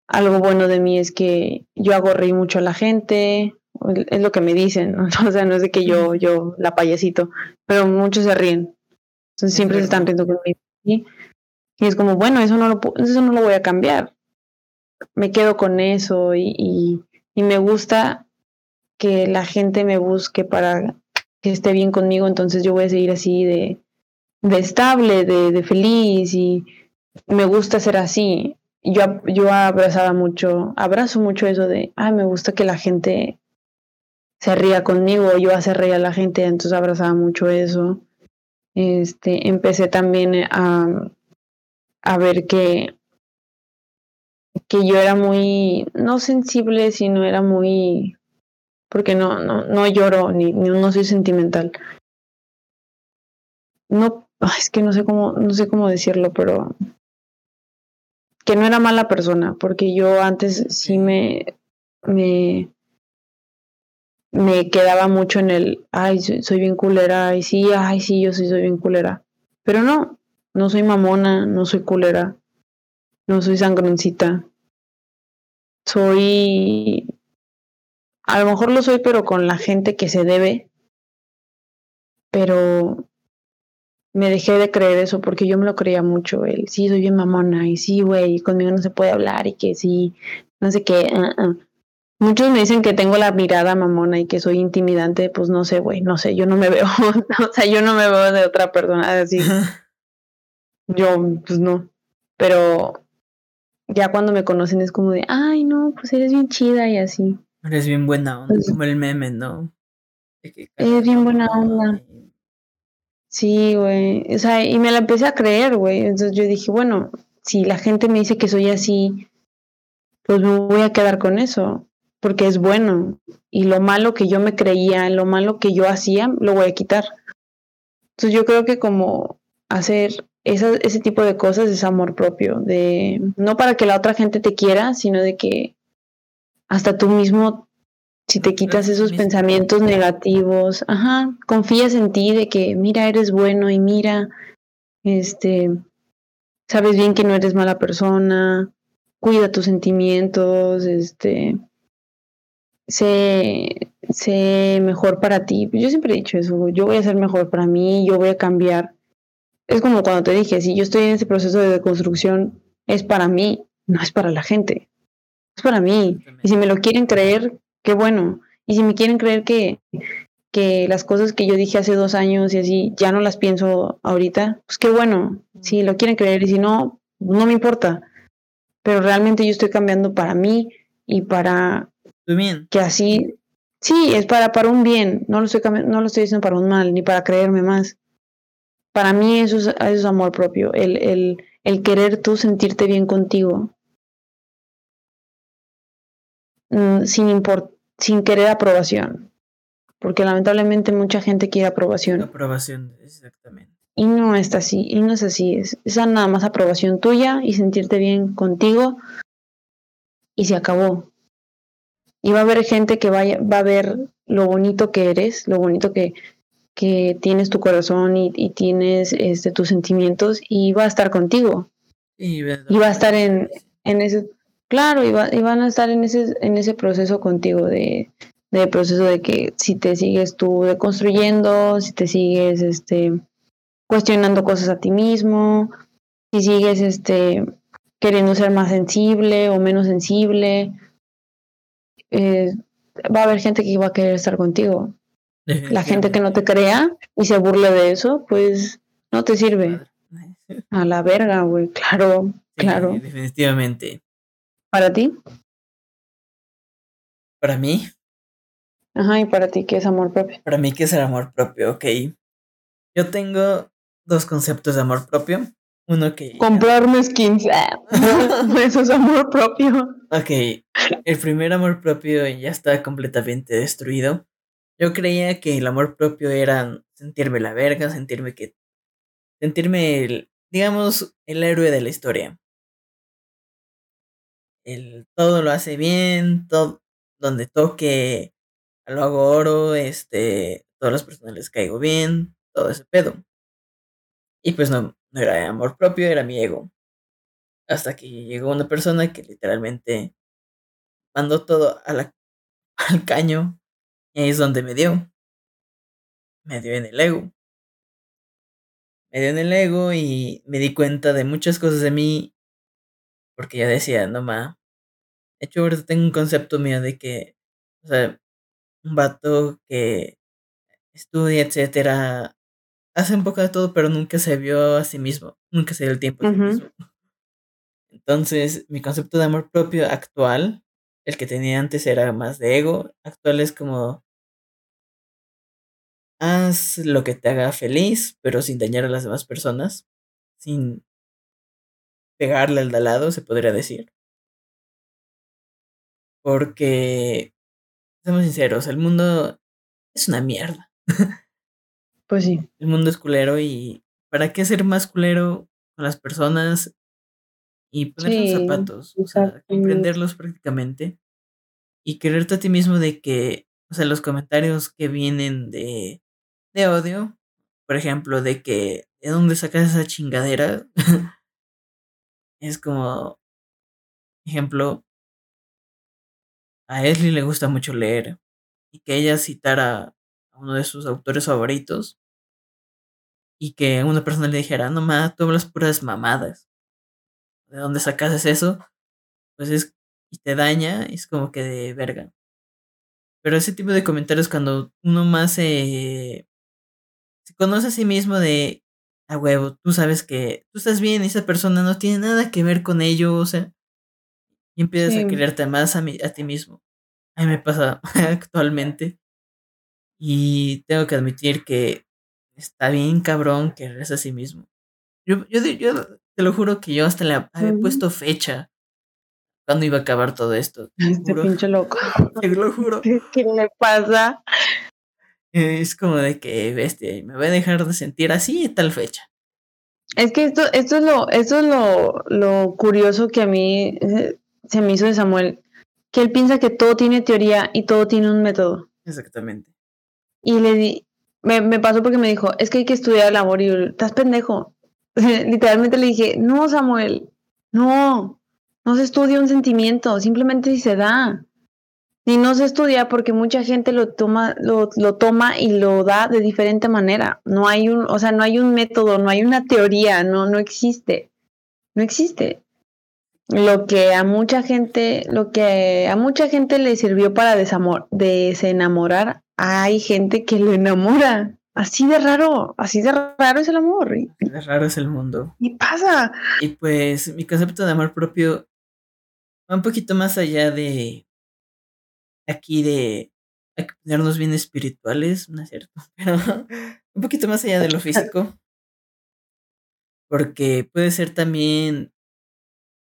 algo bueno de mí es que yo hago reír mucho a la gente, es lo que me dicen, ¿no? o sea, no es de que yo, yo la payasito, pero muchos se ríen, entonces siempre se están riendo conmigo. Y es como, bueno, eso no lo, eso no lo voy a cambiar, me quedo con eso y, y, y me gusta que la gente me busque para que esté bien conmigo, entonces yo voy a seguir así de, de estable, de, de feliz y me gusta ser así. Yo, yo abrazaba mucho, abrazo mucho eso de, ay, me gusta que la gente se ría conmigo, yo hacer reír a la gente, entonces abrazaba mucho eso. Este, empecé también a, a ver que, que yo era muy, no sensible, sino era muy, porque no, no, no lloro, ni, ni no soy sentimental. No, es que no sé cómo, no sé cómo decirlo, pero que no era mala persona, porque yo antes sí me, me, me quedaba mucho en el, ay, soy, soy bien culera, ay, sí, ay, sí, yo sí soy bien culera. Pero no, no soy mamona, no soy culera, no soy sangroncita. Soy, a lo mejor lo soy, pero con la gente que se debe. Pero me dejé de creer eso porque yo me lo creía mucho. El sí, soy bien mamona y sí, güey, conmigo no se puede hablar y que sí, no sé qué. Uh -uh. Muchos me dicen que tengo la mirada mamona y que soy intimidante, pues no sé, güey, no sé, yo no me veo, o sea, yo no me veo de otra persona así. yo, pues no, pero ya cuando me conocen es como de, ay, no, pues eres bien chida y así.
Eres bien buena onda, pues, como el meme, ¿no?
Eres bien buena onda. Sí, güey, o sea, y me la empecé a creer, güey, entonces yo dije, bueno, si la gente me dice que soy así, pues me voy a quedar con eso porque es bueno. Y lo malo que yo me creía, lo malo que yo hacía, lo voy a quitar. Entonces yo creo que como hacer esa, ese tipo de cosas es amor propio, de no para que la otra gente te quiera, sino de que hasta tú mismo, si te quitas esos pensamientos negativos, ajá, confías en ti de que mira, eres bueno y mira, este, sabes bien que no eres mala persona, cuida tus sentimientos, este, sé, sé mejor para ti. Yo siempre he dicho eso, yo voy a ser mejor para mí, yo voy a cambiar. Es como cuando te dije, si yo estoy en ese proceso de deconstrucción, es para mí, no es para la gente. Es para mí. Y si me lo quieren creer, qué bueno. Y si me quieren creer que, que las cosas que yo dije hace dos años y así, ya no las pienso ahorita, pues qué bueno. Si lo quieren creer y si no, no me importa. Pero realmente yo estoy cambiando para mí y para
bien.
Que así, sí, es para, para un bien, no lo, estoy, no lo estoy diciendo para un mal, ni para creerme más. Para mí eso es, eso es amor propio, el, el, el querer tú sentirte bien contigo. Mm, sin, import, sin querer aprobación. Porque lamentablemente mucha gente quiere aprobación.
Aprobación, exactamente.
Y no está así, y no es así, es, es nada más aprobación tuya y sentirte bien contigo y se acabó y va a haber gente que vaya, va a ver lo bonito que eres, lo bonito que, que tienes tu corazón y, y, tienes este, tus sentimientos y va a estar contigo.
Sí,
y va a estar en, en ese, claro, y, va, y, van a estar en ese, en ese proceso contigo de, de proceso de que si te sigues tú deconstruyendo, si te sigues este, cuestionando cosas a ti mismo, si sigues este, queriendo ser más sensible o menos sensible, eh, va a haber gente que va a querer estar contigo. La gente que no te crea y se burla de eso, pues no te sirve. A la verga, güey, claro,
sí,
claro.
Definitivamente.
¿Para ti?
¿Para mí?
Ajá, ¿y para ti qué es amor propio?
Para mí, ¿qué es el amor propio? Ok. Yo tengo dos conceptos de amor propio. Uno que...
Comprarme skins. Eso es amor propio.
Ok, el primer amor propio ya está completamente destruido. Yo creía que el amor propio era sentirme la verga, sentirme que... Sentirme, el, digamos, el héroe de la historia. El todo lo hace bien, todo, donde toque, lo hago oro, este, todas las personas les caigo bien, todo ese pedo. Y pues no, no era amor propio, era mi ego. Hasta que llegó una persona que literalmente mandó todo al caño. Y ahí es donde me dio. Me dio en el ego. Me dio en el ego y me di cuenta de muchas cosas de mí. Porque ya decía, no ma. De hecho, ahorita tengo un concepto mío de que, o sea, un vato que estudia, etcétera, hace un poco de todo, pero nunca se vio a sí mismo, nunca se dio el tiempo a sí mismo. Entonces, mi concepto de amor propio actual, el que tenía antes era más de ego, actual es como haz lo que te haga feliz, pero sin dañar a las demás personas, sin pegarle al de al lado, se podría decir. Porque, seamos sinceros, el mundo es una mierda.
Pues sí.
El mundo es culero y ¿para qué ser más culero con las personas y poner sus zapatos? O sea, comprenderlos prácticamente y quererte a ti mismo de que, o sea, los comentarios que vienen de, de odio, por ejemplo, de que de dónde sacas esa chingadera, es como, ejemplo, a Esli le gusta mucho leer y que ella citara uno de sus autores favoritos y que una persona le dijera, no más, tú hablas puras mamadas. ¿De dónde sacas eso? Pues es, y te daña, es como que de verga. Pero ese tipo de comentarios cuando uno más se conoce a sí mismo de, a huevo, tú sabes que tú estás bien esa persona no tiene nada que ver con ello, o sea, y empiezas a quererte más a, a ti mismo. A mí me pasa actualmente y tengo que admitir que está bien cabrón quererse a sí mismo. Yo, yo, yo te lo juro que yo hasta le había puesto fecha cuando iba a acabar todo esto.
Este pinche loco.
Te lo juro.
¿Qué le pasa?
Es como de que, bestia, me voy a dejar de sentir así tal fecha.
Es que esto, esto es lo, esto es lo, lo curioso que a mí eh, se me hizo de Samuel, que él piensa que todo tiene teoría y todo tiene un método.
Exactamente.
Y le di, me, me pasó porque me dijo, es que hay que estudiar el amor y yo, estás pendejo. Literalmente le dije, no, Samuel, no, no se estudia un sentimiento, simplemente si se da. Y no se estudia porque mucha gente lo toma, lo, lo, toma y lo da de diferente manera. No hay un, o sea, no hay un método, no hay una teoría, no, no existe. No existe. Lo que a mucha gente, lo que a mucha gente le sirvió para desamor, desenamorar hay gente que lo enamora. Así de raro, así de raro es el amor.
Así de raro es el mundo.
Y pasa.
Y pues mi concepto de amor propio va un poquito más allá de aquí de hay que ponernos bien espirituales, no es cierto, pero un poquito más allá de lo físico. Porque puede ser también,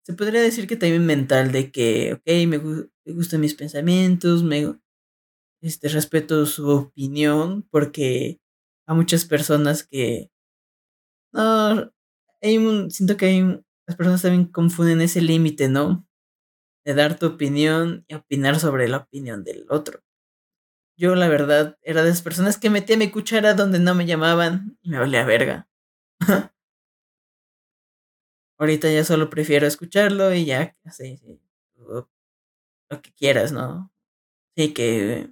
se podría decir que también mental, de que, ok, me, me gustan mis pensamientos, me, este, respeto su opinión porque a muchas personas que no hay un, siento que hay las personas también confunden ese límite, ¿no? De dar tu opinión y opinar sobre la opinión del otro. Yo la verdad era de esas personas que metía mi cuchara donde no me llamaban y me valía verga. Ahorita ya solo prefiero escucharlo y ya, así, lo, lo que quieras, ¿no? Sí, que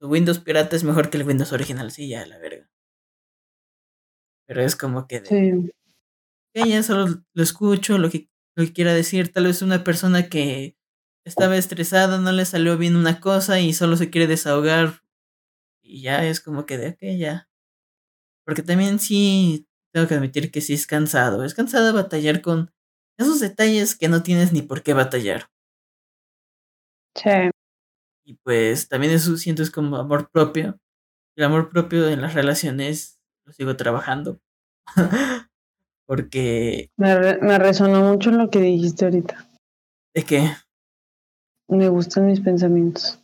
Windows pirata es mejor que el Windows original, sí, ya, la verga. Pero es como que... sí. ya solo lo escucho, lo que, lo que quiera decir. Tal vez una persona que estaba estresada, no le salió bien una cosa y solo se quiere desahogar. Y ya es como que de, ok, ya. Porque también sí, tengo que admitir que sí es cansado. Es cansado batallar con esos detalles que no tienes ni por qué batallar.
Sí.
Y pues también eso siento es como amor propio. El amor propio en las relaciones lo sigo trabajando. Porque.
Me, me resonó mucho lo que dijiste ahorita.
¿De qué?
Me gustan mis pensamientos.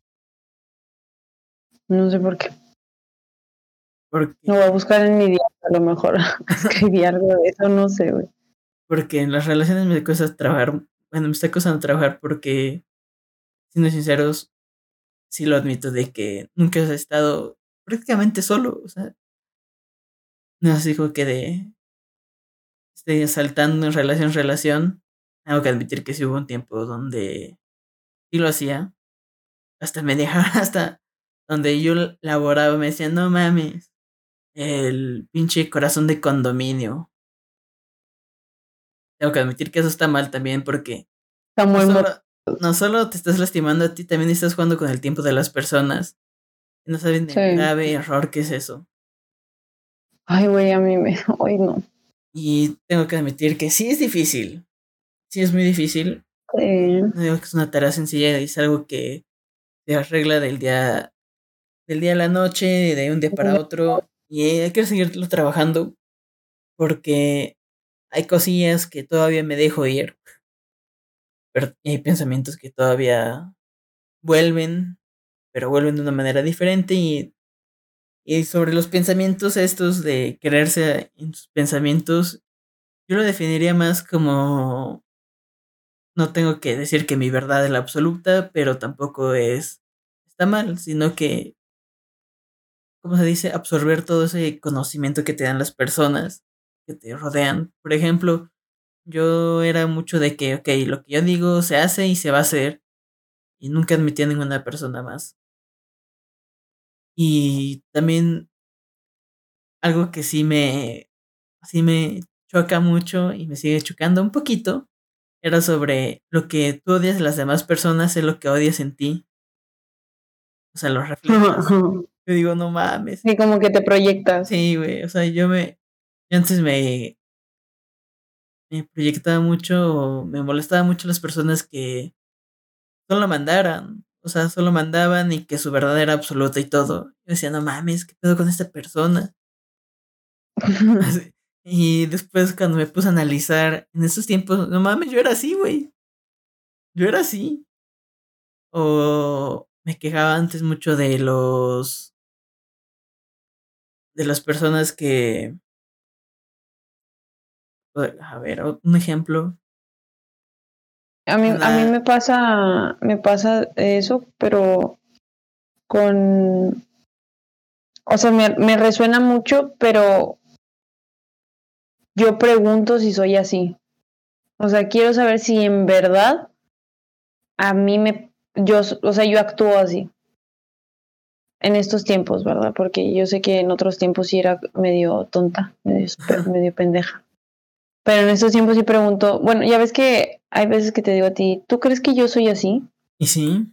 No sé por qué.
Porque,
Lo voy a buscar en mi día, a lo mejor escribí algo de eso, no sé, güey.
porque en las relaciones me cuesta trabajar. Bueno, me está costando trabajar porque, siendo sinceros, sí lo admito de que nunca he estado prácticamente solo. O sea, no es así como que de. Saltando en relación en relación. Tengo que admitir que sí hubo un tiempo donde sí lo hacía. Hasta me dejaba, hasta donde yo laboraba, me decían, no mames, el pinche corazón de condominio. Tengo que admitir que eso está mal también porque
Está
no
muy
solo, no solo te estás lastimando a ti, también estás jugando con el tiempo de las personas. No saben
Sí.
el grave error que es eso.
Ay, güey, a mí me. Ay, no.
Y tengo que admitir que sí es difícil. Sí es muy difícil.
Sí.
No digo que es una tarea sencilla, es algo que se arregla del día, del día a la noche, de un día para otro. Y hay que seguirlo trabajando porque hay cosillas que todavía me dejo ir. Pero hay pensamientos que todavía vuelven, pero vuelven de una manera diferente. Y, y sobre los pensamientos estos de quererse en sus pensamientos, yo lo definiría más como no tengo que decir que mi verdad es la absoluta, pero tampoco es está mal, sino que ¿cómo se dice? absorber todo ese conocimiento que te dan las personas que te rodean. Por ejemplo, yo era mucho de que, ok, lo que yo digo se hace y se va a hacer, y nunca admití a ninguna persona más. Y también algo que sí me, sí me choca mucho y me sigue chocando un poquito, era sobre lo que tú odias de las demás personas es lo que odias en ti. O sea, los reflejas. Yo digo, no mames.
Sí, como que te proyectas.
Sí, güey. O sea, yo me. Yo antes me. Me proyectaba mucho. Me molestaba mucho las personas que solo mandaran. O sea, solo mandaban y que su verdad era absoluta y todo. Yo decía, no mames, ¿qué pedo con esta persona? Y después cuando me puse a analizar en esos tiempos, no mames, yo era así, güey. Yo era así. O me quejaba antes mucho de los de las personas que a ver, un ejemplo.
A mí, a mí me pasa, me pasa eso, pero con, o sea, me, me resuena mucho, pero yo pregunto si soy así. O sea, quiero saber si en verdad a mí me, yo, o sea, yo actúo así. En estos tiempos, ¿verdad? Porque yo sé que en otros tiempos sí era medio tonta, medio, medio pendeja. Pero en estos tiempos sí pregunto, bueno, ya ves que hay veces que te digo a ti, ¿tú crees que yo soy así?
Y sí.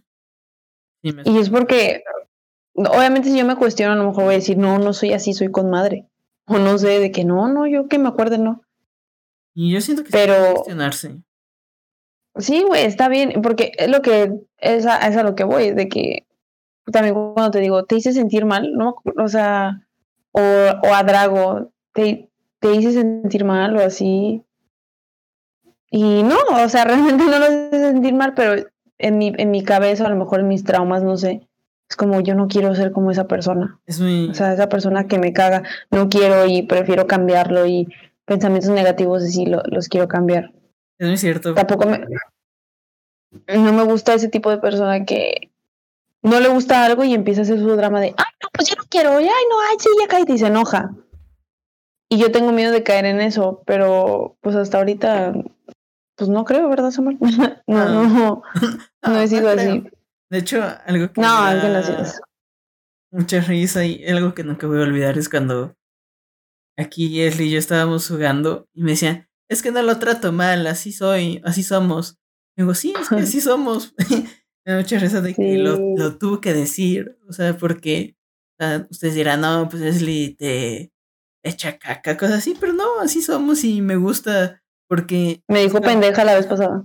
sí me-
Y es porque, obviamente si yo me cuestiono, a lo mejor voy a decir, no, no soy así, soy con madre. O no sé, de que no, no, yo que me acuerde, no.
y yo siento que
pero-
que cuestionarse.
Sí, güey, está bien, porque es lo que, es a, es a lo que voy, de que también cuando te digo, te hice sentir mal, no, o sea, o, o a Drago, te, te hice sentir mal o así. Y no, o sea, realmente no lo hice sentir mal, pero en mi, en mi cabeza, a lo mejor en mis traumas, no sé, es como yo no quiero ser como esa persona.
Es muy.
O sea, esa persona que me caga, no quiero y prefiero cambiarlo y pensamientos negativos así lo- los quiero cambiar.
es muy cierto.
Tampoco me... No me gusta ese tipo de persona que no le gusta algo y empieza a hacer su drama de, ay, no, pues yo no quiero, ay, no, ay, sí, ya cállate y se enoja. Y yo tengo miedo de caer en eso, pero pues hasta ahorita, pues no creo, ¿verdad, Samuel? no,
Ah.
no, no he sido así.
De hecho, algo que.
No, que no es.
Mucha risa y algo que nunca voy a olvidar es cuando aquí Esli y yo estábamos jugando y me decían, es que no lo trato mal, así soy, así somos. Y digo, sí, es que así somos. me da mucha risa de que
Sí.
lo, lo tuvo que decir, o sea, porque o sea, ustedes dirán, no, pues Esli te echa caca, cosas así, pero no, así somos y me gusta porque
Me dijo
como-
pendeja la vez pasada.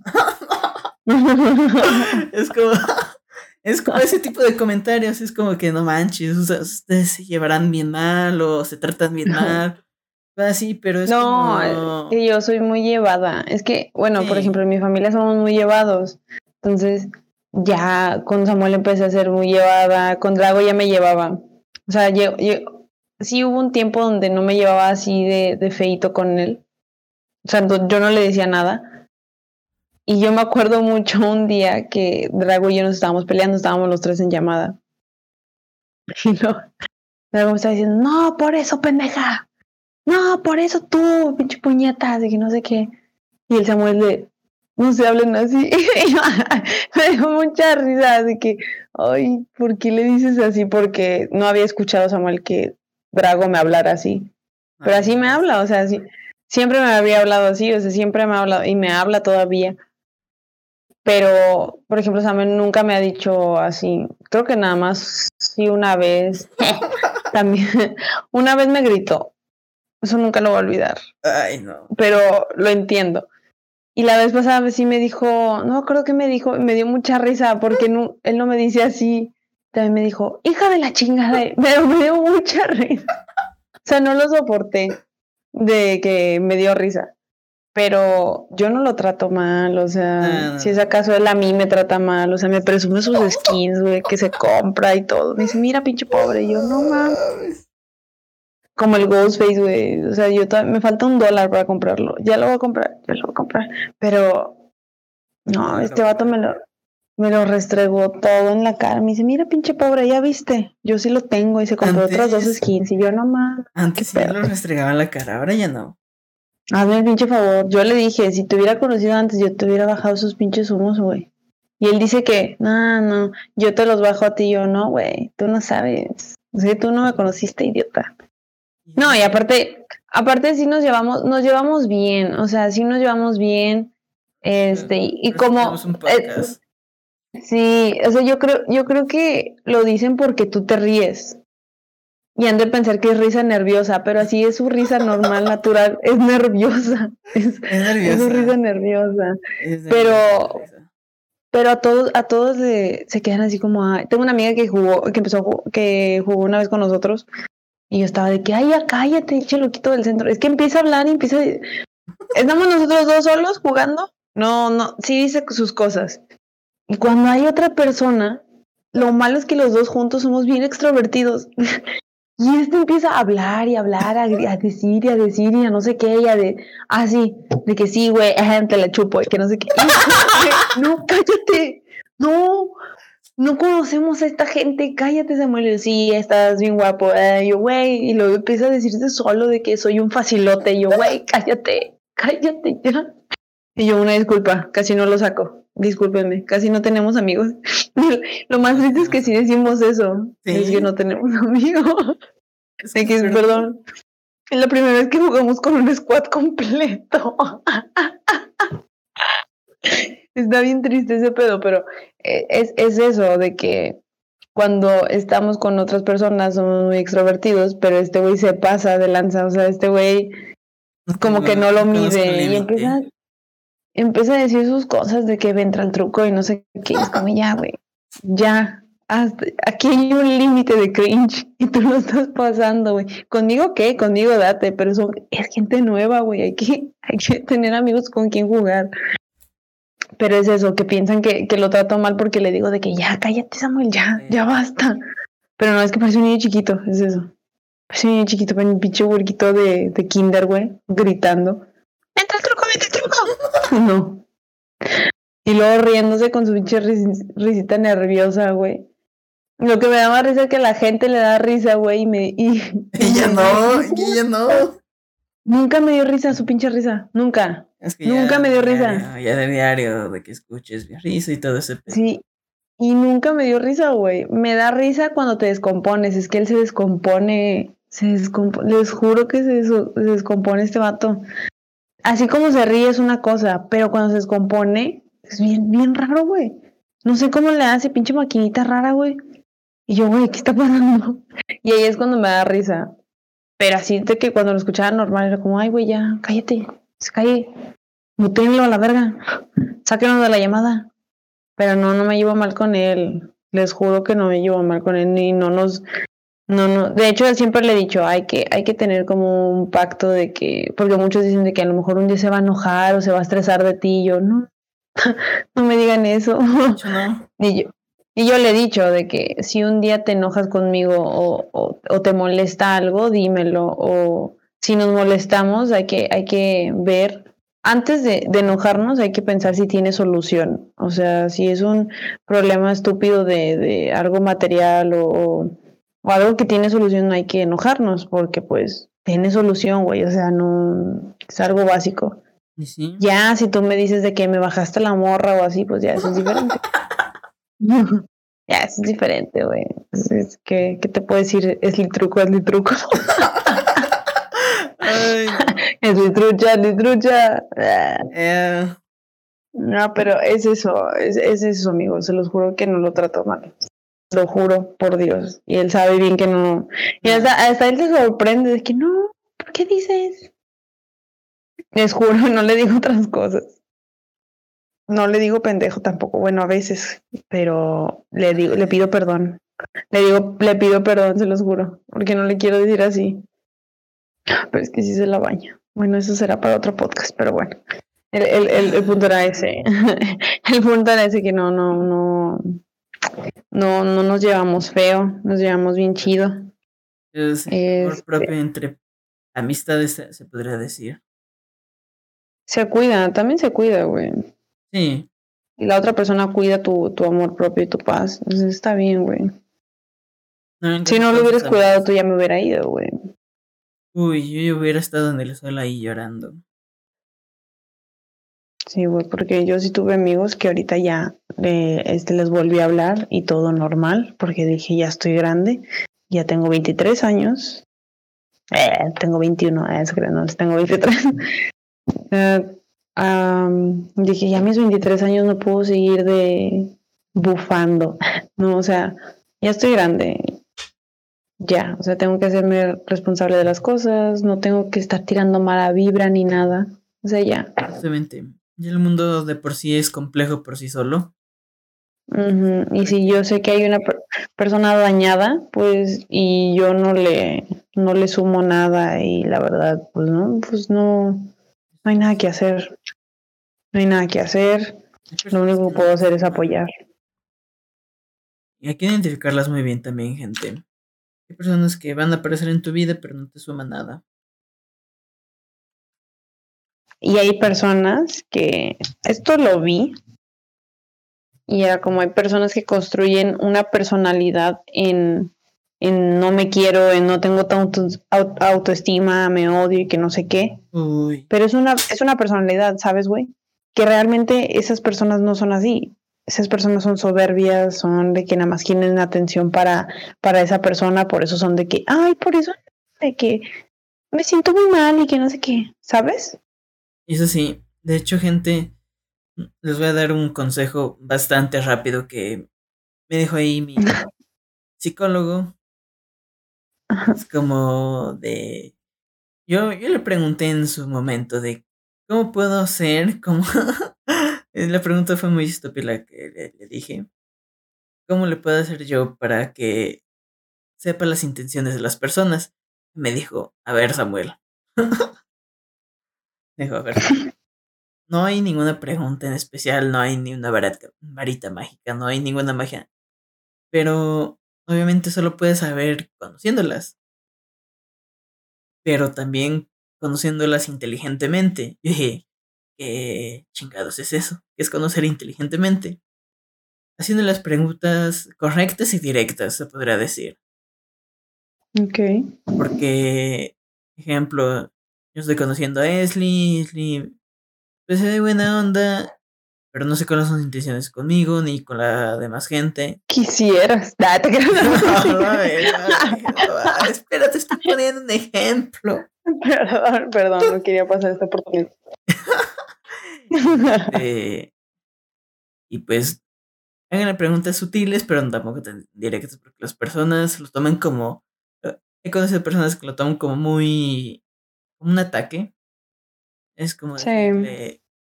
es como es como ese tipo de comentarios es como que no manches o sea, ustedes se llevarán bien mal o se tratan bien mal Ah, sí, pero es
no, que yo soy muy llevada. Es que, bueno, por ejemplo, en mi familia somos muy llevados. Entonces, ya con Samuel empecé a ser muy llevada. Con Drago ya me llevaba. O sea, yo, yo, sí hubo un tiempo donde no me llevaba así de, de feito con él. O sea, yo no le decía nada. Y yo me acuerdo mucho un día que Drago y yo nos estábamos peleando, estábamos los tres en llamada. Y no, Drago me estaba diciendo, no, por eso, pendeja. No, por eso tú, pinche puñeta, de que no sé qué. Y el Samuel de, no se hablen así. me dio mucha risa de que, ay, ¿por qué le dices así? Porque no había escuchado Samuel que Drago me hablara así. Pero así me habla, o sea, sí, siempre me había hablado así, o sea, siempre me ha hablado y me habla todavía. Pero, por ejemplo, Samuel nunca me ha dicho así. Creo que nada más sí una vez. también, una vez me gritó. Eso nunca lo voy a olvidar.
Ay, no.
Pero lo entiendo. Y la vez pasada sí me dijo, no creo que me dijo, me dio mucha risa porque no, él no me dice así. También me dijo, hija de la chingada, pero me dio mucha risa. O sea, no lo soporté de que me dio risa pero yo no lo trato mal, o sea, si es acaso él a mí me trata mal, o sea, me presume sus skins, güey, que se compra y todo. Me dice, mira, pinche pobre, y yo no mames. Como el Ghostface, güey, o sea, yo me falta un dólar para comprarlo. Ya lo voy a comprar, ya lo voy a comprar, pero no, este vato me lo, me lo restregó todo en la cara. Me dice, mira, pinche pobre, ya viste, yo sí lo tengo y se compró otras dos skins y yo no mames.
Antes sí me lo restregaba en la cara, ahora ya no.
Hazme el pinche favor. Yo le dije, si te hubiera conocido antes, yo te hubiera bajado esos pinches humos, güey. Y él dice que, no, no, yo te los bajo a ti. Yo, no, güey, tú no sabes. O sea, tú no me conociste, idiota. No, y aparte, aparte sí nos llevamos, nos llevamos bien. O sea, sí nos llevamos bien. Este, y como. Eh, sí, o sea, yo creo, yo creo que lo dicen porque tú te ríes y han de pensar que es risa nerviosa, pero así es su risa normal, natural, es nerviosa. Es, nerviosa. Es su risa nerviosa. pero, pero a todos, a todos se quedan así como, tengo una amiga que jugó, que empezó, que jugó una vez con nosotros, y yo estaba de que, ay, ya cállate, loquito del centro. Es que empieza a hablar y empieza, estamos nosotros dos solos jugando. No, no, sí dice sus cosas. Y cuando hay otra persona, lo malo es que los dos juntos somos bien extrovertidos. Y este empieza a hablar y hablar, a, decir y a decir y a no sé qué, y a de, así, ah, de que sí, güey, te la chupo, y que no sé qué. no, cállate, no, no conocemos a esta gente, cállate, Samuel. Sí, estás bien guapo. Eh, yo, güey, y luego empieza a decirte solo de que soy un facilote. Y yo, güey, cállate, cállate ya. Y yo, una disculpa, casi no lo saco. Discúlpenme, casi no tenemos amigos. Lo más triste es que si decimos eso, es que no tenemos amigos. Sí, que, perdón. Es la primera vez que jugamos con un squad completo. Está bien triste ese pedo, pero eh, es, es eso, de que cuando estamos con otras personas somos muy extrovertidos, pero este güey se pasa de lanza, o sea, este güey como que no lo mide y empieza, empieza a decir sus cosas de que entra el truco y no sé qué, es como ya, güey, ya, aquí hay un límite de cringe y tú lo estás pasando, güey. ¿Conmigo qué? Conmigo date, pero son, es gente nueva, güey. Hay que, hay que tener amigos con quien jugar. Pero es eso, que piensan que, que, lo trato mal porque le digo de que ya, cállate, Samuel, ya, ya basta. Pero no, es que parece un niño chiquito, es eso. Parece un niño chiquito con un pinche huerquito de, de kinder, güey, gritando. ¡Vente el truco, vente el truco! no. Y luego riéndose con su pinche risita nerviosa, güey. Lo que me da más risa es que la gente le da risa, güey, y me... Y,
ella no, ella no.
Nunca me dio risa su pinche risa, nunca. nunca me dio risa.
Ya de diario, de que escuches mi risa y todo ese...
Sí, y nunca me dio risa, güey. Me da risa cuando te descompones, es que él se descompone, se descompone, les juro que se, se descompone este vato. Así como se ríe es una cosa, pero cuando se descompone es bien, bien raro, güey. No sé cómo le hace, pinche maquinita rara, güey. Y yo, güey, ¿qué está pasando? Y ahí es cuando me da risa. Pero así de que cuando lo escuchaba normal era como, ay, güey, ya, cállate, se cae, mutenlo a la verga, sáquenos de la llamada. Pero no, no me llevo mal con él. Les juro que no me llevo mal con él, ni no nos, No, no, de hecho siempre le he dicho, hay que, hay que tener como un pacto de que, porque muchos dicen de que a lo mejor un día se va a enojar o se va a estresar de ti, y yo no, no me digan eso. y, yo, y yo le he dicho de que si un día te enojas conmigo o, o, te molesta algo, dímelo, o si nos molestamos, hay que, hay que ver, antes de, de enojarnos, hay que pensar si tiene solución, o sea, si es un problema estúpido de, de algo material o o algo que tiene solución no hay que enojarnos porque pues tiene solución, güey, o sea, no es algo básico. Ya, si tú me dices de que me bajaste la morra o así, pues ya eso es diferente. ya, eso es diferente, güey. Es que, ¿qué te puedo decir? Es el truco, es el truco. es mi trucha, es mi trucha. Eh. No, pero es eso, es, es eso, amigo. Se los juro que no lo trato mal lo juro por Dios. Y él sabe bien que no. Y hasta, hasta él se sorprende de que no, ¿por qué dices? Les juro, no le digo otras cosas. No le digo pendejo tampoco, bueno, a veces, pero le digo, le pido perdón. Le digo, le pido perdón, se los juro, porque no le quiero decir así. Pero es que sí se la baña. Bueno, eso será para otro podcast, pero bueno. El, el, el, el punto era ese. el punto era ese que no, no, no, no, no nos llevamos feo, nos llevamos bien chido.
Es este propio entre amistades, se podría decir.
Se cuida, también se cuida, güey.
Sí.
Y la otra persona cuida tu, tu amor propio y tu paz. está bien, güey. si no lo hubieras cuidado, tú ya me hubiera ido, güey.
Uy, yo hubiera estado en el suelo ahí llorando.
Sí, güey, porque yo sí tuve amigos que ahorita ya eh, este, les volví a hablar y todo normal, porque dije, ya estoy grande, ya tengo 23 años. Eh, tengo 21, eh, es que no, tengo 23. Eh, dije, ya mis 23 años no puedo seguir de bufando, no, o sea, ya estoy grande, ya, o sea, tengo que hacerme responsable de las cosas, no tengo que estar tirando mala vibra ni nada, o sea, ya.
Exactamente. Y el mundo de por sí es complejo por sí solo.
Y si yo sé que hay una persona dañada, pues, y yo no le, no le sumo nada, y la verdad, pues no, pues no, no hay nada que hacer. No hay nada que hacer. Lo único que puedo hacer es apoyar.
Y hay que identificarlas muy bien también, gente. Hay personas que van a aparecer en tu vida, pero no te suman nada.
Y hay personas que, esto lo vi, y era como hay personas que construyen una personalidad en, en no me quiero, en no tengo tanto autoestima, me odio y que no sé qué. Pero es una, es una personalidad, ¿sabes, güey? Que realmente esas personas no son así. Esas personas son soberbias, son de que nada más quieren atención para, para esa persona, por eso son de que, ay, por eso de que me siento muy mal y que no sé qué, ¿sabes?
Eso sí, de hecho, gente, les voy a dar un consejo bastante rápido que me dijo ahí mi psicólogo. Es como de... Yo, yo le pregunté en su momento de cómo puedo ser, como... la pregunta fue muy estúpida que le, dije. ¿Cómo le puedo hacer yo para que sepa las intenciones de las personas? Me dijo, a ver, Samuel. Dijo, a ver. No hay ninguna pregunta en especial, no hay ni una varita, mágica, no hay ninguna magia. Pero obviamente solo puedes saber conociéndolas. Pero también conociéndolas inteligentemente. Y dije, ¿qué chingados es eso? ¿Qué es conocer inteligentemente? Haciendo las preguntas correctas y directas, se podría decir.
Ok.
Porque, ejemplo, yo estoy conociendo a Esli, Esli pues de buena onda, pero no sé cuáles son sus intenciones conmigo ni con la demás gente.
Quisieras, date
Espérate, estoy poniendo un ejemplo.
Perdón, perdón, no quería pasar esta oportunidad.
Eh, y pues hagan preguntas sutiles, pero tampoco tan directas, porque las personas lo toman como. He conocido personas que lo toman como muy un ataque. Es como sí.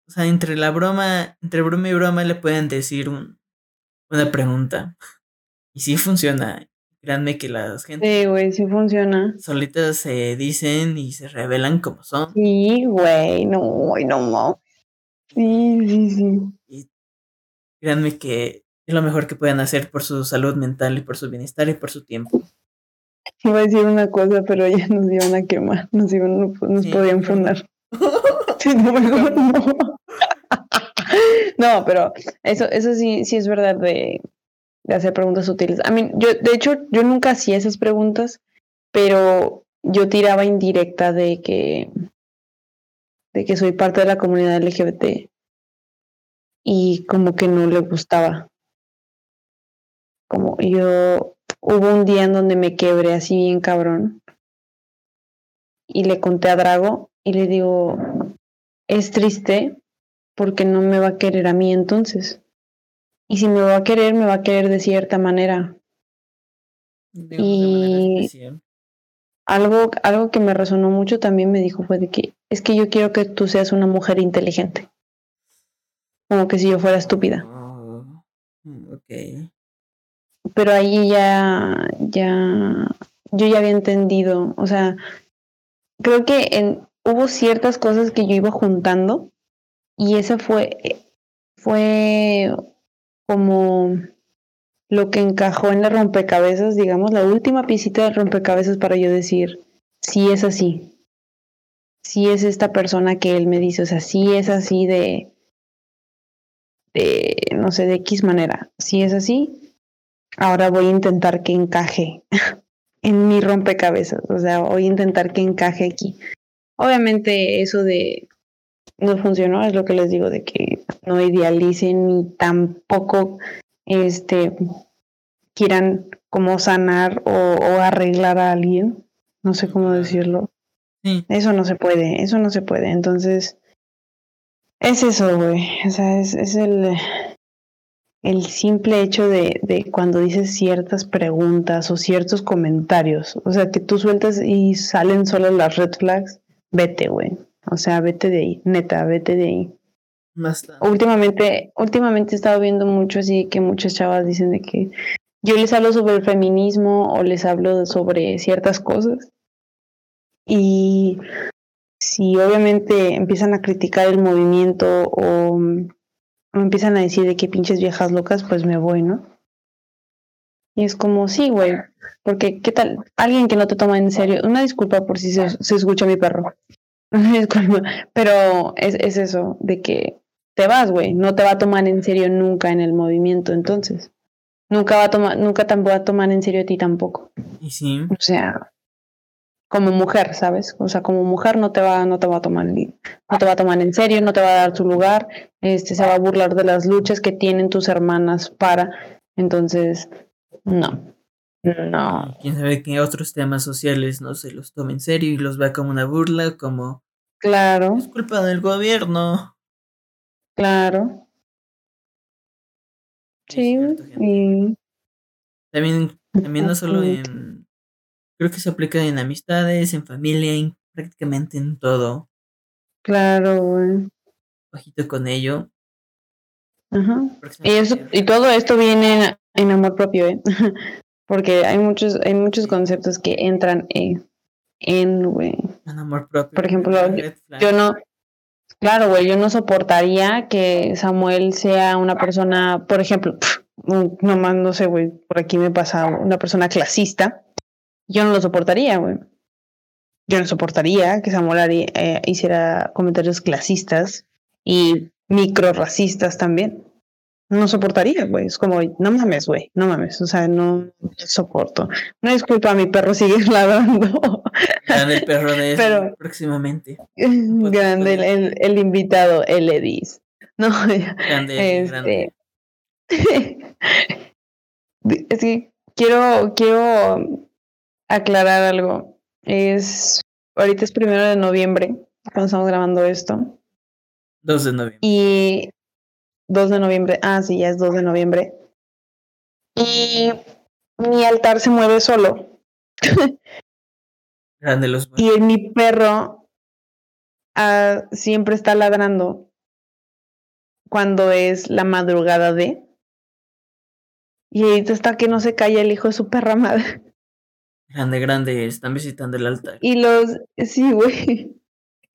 o sea, entre la broma, entre broma y broma le pueden decir un, una pregunta. Y sí funciona. créanme que las gente
Sí, güey, sí funciona.
solitas se dicen y se revelan como son.
Sí, güey, no, no, no. Sí, sí, sí.
Y créanme que es lo mejor que pueden hacer por su salud mental y por su bienestar y por su tiempo.
Iba a decir una cosa, pero ya nos iban a quemar, nos, iban, nos
Sí,
podían fundar. No, pero eso, eso sí, sí es verdad de, de hacer preguntas útiles. A mí, yo, de hecho, yo nunca hacía esas preguntas, pero yo tiraba indirecta de que, de que soy parte de la comunidad LGBT y como que no le gustaba. Como yo, hubo un día en donde me quebré así bien cabrón y le conté a Drago y le digo, es triste porque no me va a querer a mí entonces. Y si me va a querer, me va a querer de cierta manera.
De manera
Y-
especial.
Algo, algo que me resonó mucho también me dijo fue de que es que yo quiero que tú seas una mujer inteligente. Como que si yo fuera estúpida.
Oh, ok.
Pero ahí ya, ya, yo ya había entendido. O sea, creo que en, hubo ciertas cosas que yo iba juntando y esa fue, fue como lo que encajó en la rompecabezas, digamos, la última piecita del rompecabezas para yo decir, sí es así. Sí es esta persona que él me dice, o sea, sí es así de, de, no sé, de X manera. Sí es así. Ahora voy a intentar que encaje en mi rompecabezas, o sea, voy a intentar que encaje aquí. Obviamente eso de no funcionó, es lo que les digo, de que no idealicen ni tampoco este quieran como sanar o, o arreglar a alguien, no sé cómo decirlo.
Sí,
Eso no se puede, eso no se puede. Entonces, es eso, güey. O sea, es, es el, el simple hecho de, de cuando dices ciertas preguntas o ciertos comentarios. O sea, que tú sueltas y salen solo las red flags. Vete, güey. O sea, vete de ahí. Neta, vete de ahí.
bastante.
Últimamente, últimamente he estado viendo mucho así que muchas chavas dicen de que yo les hablo sobre el feminismo o les hablo sobre ciertas cosas. Y si obviamente empiezan a criticar el movimiento o, o empiezan a decir de que pinches viejas locas, pues me voy, ¿no? Y es como, sí, güey, porque ¿qué tal? Alguien que no te toma en serio, una disculpa por si se, se escucha mi perro, una disculpa, pero es, es eso, de que te vas, güey, no te va a tomar en serio nunca en el movimiento, entonces. Nunca va a tomar, nunca te va a tomar en serio a ti tampoco.
Y sí,
O sea, como mujer, ¿sabes? O sea, como mujer no te va, no te va a tomar, no te va a tomar en serio, no te va a dar tu lugar, este, se va a burlar de las luchas que tienen tus hermanas para, entonces, no, no,
quién sabe que otros temas sociales no se los tome en serio y los vea como una burla, como
claro,
es culpa del gobierno.
claro, sí, y
También, también no solo en. Creo que se aplica en amistades, en familia, en prácticamente en todo.
claro, güey,
Bajito con ello.
ajá. Y, eso, y todo esto viene en, en amor propio, ¿eh? Porque hay muchos, hay muchos conceptos que entran en, en, güey.
en amor propio.
Por ejemplo. Yo no, claro, güey, yo no soportaría que Samuel sea una persona, por ejemplo, pf, un- nomás, no sé, güey, por aquí me pasa una persona clasista. Yo no lo soportaría, güey. Yo no soportaría que Samuel eh, hiciera comentarios clasistas y micro racistas también. No soportaría, güey. Es como, no mames, güey, no mames. O sea, no soporto. Una disculpa, mi perro sigue ladrando.
Grande el perro de
Pero-
próximamente.
Grande el, el- el invitado, el Edis. No,
Grande, grande.
este. es que quiero, quiero aclarar algo. Es ahorita es primero de noviembre, cuando estamos grabando esto.
2 de noviembre.
Y 2 de noviembre. Ah, sí, ya es 2 de noviembre. Y mi altar se mueve solo.
Grande los
Y mi perro ah, siempre está ladrando cuando es la madrugada de. Y ahorita está que no se calla el hijo de su perra madre.
Grande, grande, están visitando el altar.
Y los, sí, güey.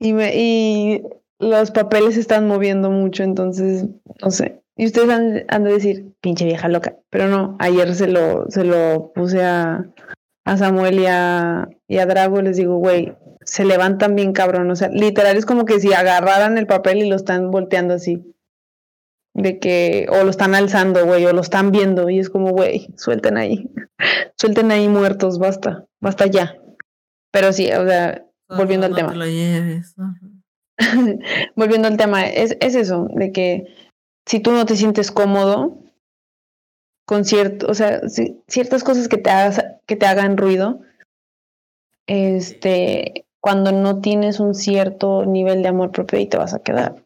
Y, me, y los papeles se están moviendo mucho, entonces, no sé. Y ustedes han, han, de decir, pinche vieja loca. Pero no, ayer se lo, se lo puse a, a Samuel y a, y a Drago, les digo, güey, se levantan bien cabrón. O sea, literal es como que si agarraran el papel y lo están volteando así. De que, o lo están alzando, güey, o lo están viendo. Y es como, güey, suelten ahí. suelten ahí muertos, basta, basta ya. Pero sí, o sea, volviendo al tema. volviendo al tema, es, es eso, de que si tú no te sientes cómodo con cierto, o sea, ciertas cosas que te, hagas, que te hagan ruido, este, cuando no tienes un cierto nivel de amor propio y te vas a quedar.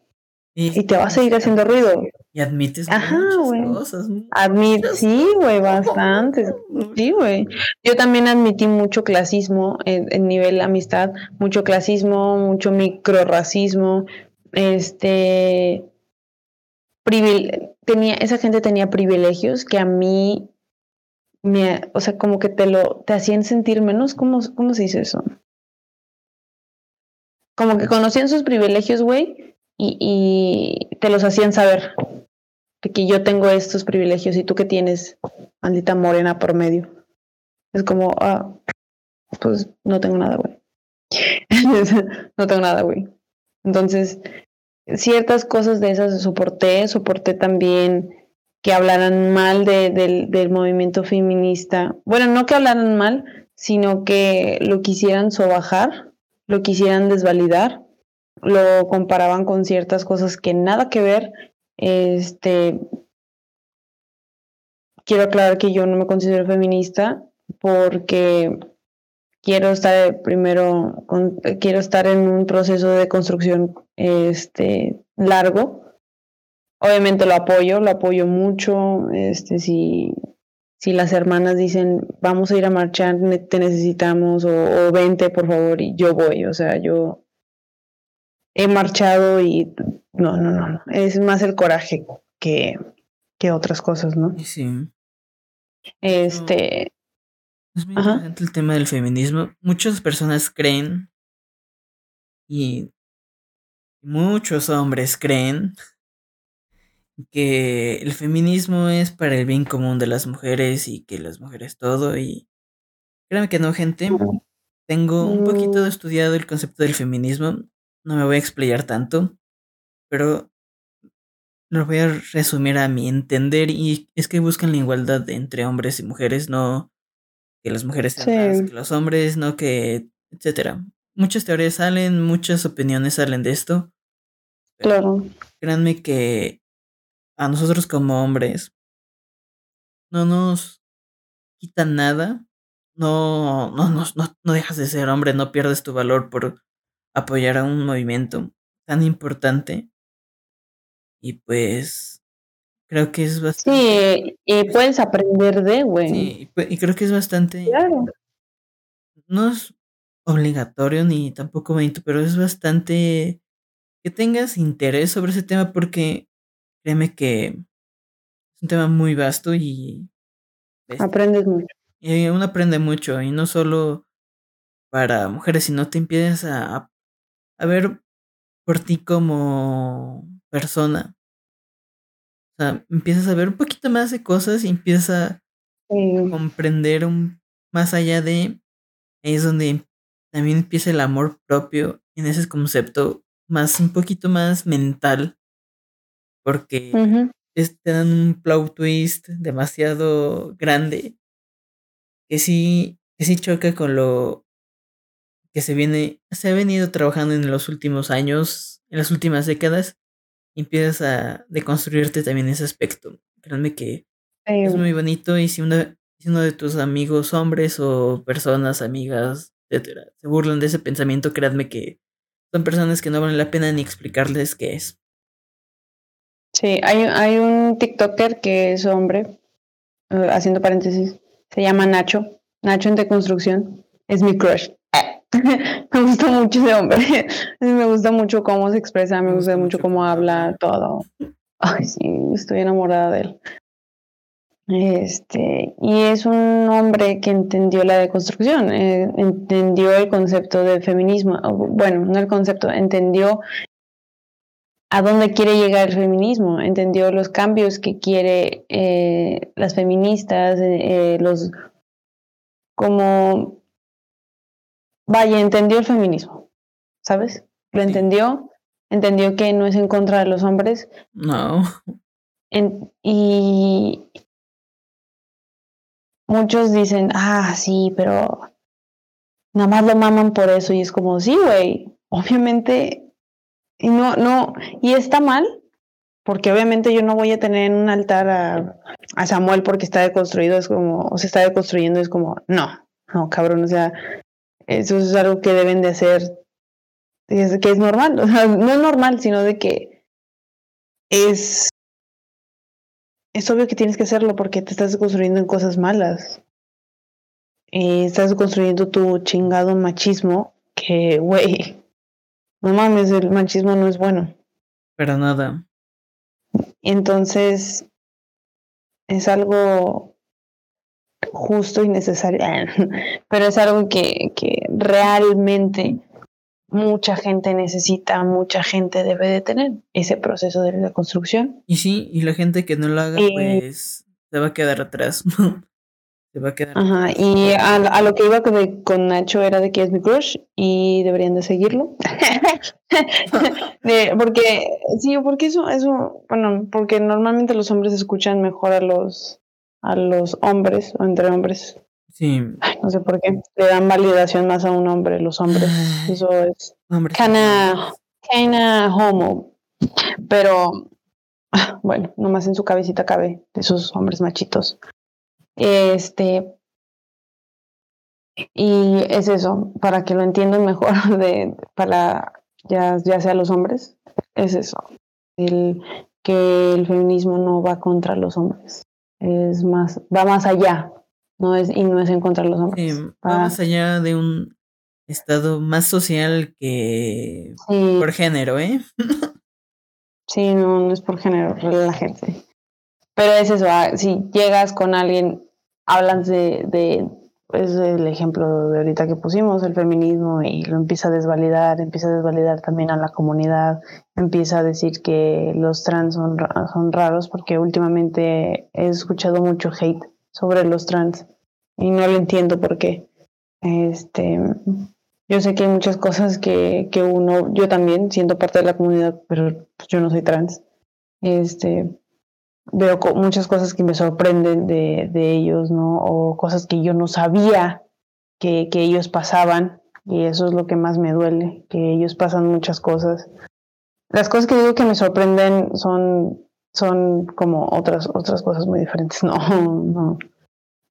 Y, te vas a seguir haciendo ruido.
Y admites
Ajá, muchas cosas. Admit, sí, güey, bastante. Sí, güey. Yo también admití mucho clasismo en, en nivel amistad, mucho clasismo, mucho microracismo, este tenía, esa gente tenía privilegios que a mí me, o sea, como que te lo, te hacían sentir menos, ¿cómo, cómo se dice eso? Como que conocían sus privilegios, güey, y, y te los hacían saber. Que yo tengo estos privilegios y tú que tienes, maldita morena por medio. Es como, ah, pues no tengo nada, güey. no tengo nada, güey. Entonces, ciertas cosas de esas soporté, soporté también que hablaran mal de, del movimiento feminista. Bueno, no que hablaran mal, sino que lo quisieran sobajar, lo quisieran desvalidar, lo comparaban con ciertas cosas que nada que ver. Este, quiero aclarar que yo no me considero feminista porque quiero estar primero, quiero estar en un proceso de construcción este, largo. Obviamente lo apoyo, lo apoyo mucho. Este, si, si las hermanas dicen, vamos a ir a marchar, te necesitamos, o, vente, por favor, y yo voy. O sea, yo he marchado y no, no, no, no. Es más el coraje que, que otras cosas, ¿no?
Sí.
Este.
Es muy interesante el tema del feminismo. Muchas personas creen y muchos hombres creen que el feminismo es para el bien común de las mujeres y que las mujeres todo y créanme que no gente tengo un poquito estudiado el concepto del feminismo no me voy a explayar tanto pero lo voy a resumir a mi entender y es que buscan la igualdad entre hombres y mujeres no que las mujeres sean más que los hombres no que etcétera muchas teorías salen, muchas opiniones salen de esto.
Claro.
Créanme que a nosotros como hombres no nos quitan nada. No, no, no, no, dejas de ser hombre, no pierdes tu valor por apoyar a un movimiento tan importante. Y pues creo que es bastante.
Sí, y puedes aprender de, güey.
Sí, y creo que es bastante.
Claro.
No es obligatorio ni tampoco bonito, pero es bastante que tengas interés sobre ese tema porque créeme que es un tema muy vasto y
aprendes mucho.
Y uno aprende mucho y no solo para mujeres, sino te empiezas a, a ver por ti como persona. O sea, empiezas a ver un poquito más de cosas y empiezas a comprender un, más allá de... Ahí es donde también empieza el amor propio en ese concepto más, un poquito más mental, porque te dan un plot twist demasiado grande que sí, que sí choca con lo que se viene, se ha venido trabajando en los últimos años, en las últimas décadas, empiezas a deconstruirte también ese aspecto. Créanme que es muy bonito y si, una, si uno de tus amigos hombres o personas, amigas, etcétera, se burlan de ese pensamiento, créanme que son personas que no vale la pena ni explicarles qué es.
Sí, hay, hay un TikToker que es hombre, eh, haciendo paréntesis, se llama Nacho, Nacho en deconstrucción, es mi crush. me gusta mucho ese hombre, me gusta mucho cómo se expresa, me, gusta, mucho cómo habla, todo. Ay, sí, estoy enamorada de él. Este, y es un hombre que entendió la deconstrucción, eh, entendió el concepto de feminismo, bueno, no el concepto, entendió a dónde quiere llegar el feminismo, entendió los cambios que quiere eh, las feministas, eh, los como vaya, entendió el feminismo, ¿sabes? Lo entendió, entendió que no es en contra de los hombres.
No.
y, muchos dicen, ah, sí, pero nada más lo maman por eso. Y es como, sí, güey, obviamente, y no, no, y está mal, porque obviamente yo no voy a tener en un altar a, a Samuel porque está deconstruido, es como, o se está deconstruyendo, es como, no, no, cabrón, o sea, eso es algo que deben de hacer, es, que es normal, o sea, no es normal, sino de que es es obvio que tienes que hacerlo porque te estás construyendo en cosas malas. Eh, estás construyendo tu chingado machismo que, güey, no mames, el machismo no es bueno.
Pero nada.
Entonces, es algo justo y necesario, pero es algo que, que realmente mucha gente necesita, mucha gente debe de tener ese proceso de la construcción.
Y sí, y la gente que no lo haga, pues se va a quedar atrás. se va a quedar
Ajá, y a, lo que iba con, con, Nacho era de que es mi crush y deberían de seguirlo. porque, sí, porque eso, eso, bueno, porque normalmente los hombres escuchan mejor a los, a los hombres o entre hombres
Sí.
no sé por qué. Le dan validación más a un hombre, los hombres. Eso es. Cana, cana homo. Pero, bueno, nomás en su cabecita cabe de esos hombres machitos. Este. Y es eso, para que lo entiendan mejor, de, para ya, ya sea los hombres, es eso. El, que el feminismo no va contra los hombres. Es más, va más allá no es, y no es en contra de los hombres.
Sí, va más allá de un estado más social que por género, ¿eh?
sí, no, no es por género, la gente. Pero es eso, ah, si llegas con alguien, hablas de, de es el ejemplo de ahorita que pusimos, el feminismo, y lo empieza a desvalidar, empieza a desvalidar también a la comunidad, empieza a decir que los trans son, son raros, porque últimamente he escuchado mucho hate sobre los trans y no lo entiendo por qué. Este, yo sé que hay muchas cosas que, que uno, yo también siendo parte de la comunidad, pero pues, yo no soy trans. Este, veo muchas cosas que me sorprenden de, de, ellos, ¿no? O cosas que yo no sabía que, que ellos pasaban y eso es lo que más me duele, que ellos pasan muchas cosas. Las cosas que digo que me sorprenden son son como otras, otras cosas muy diferentes. No, no.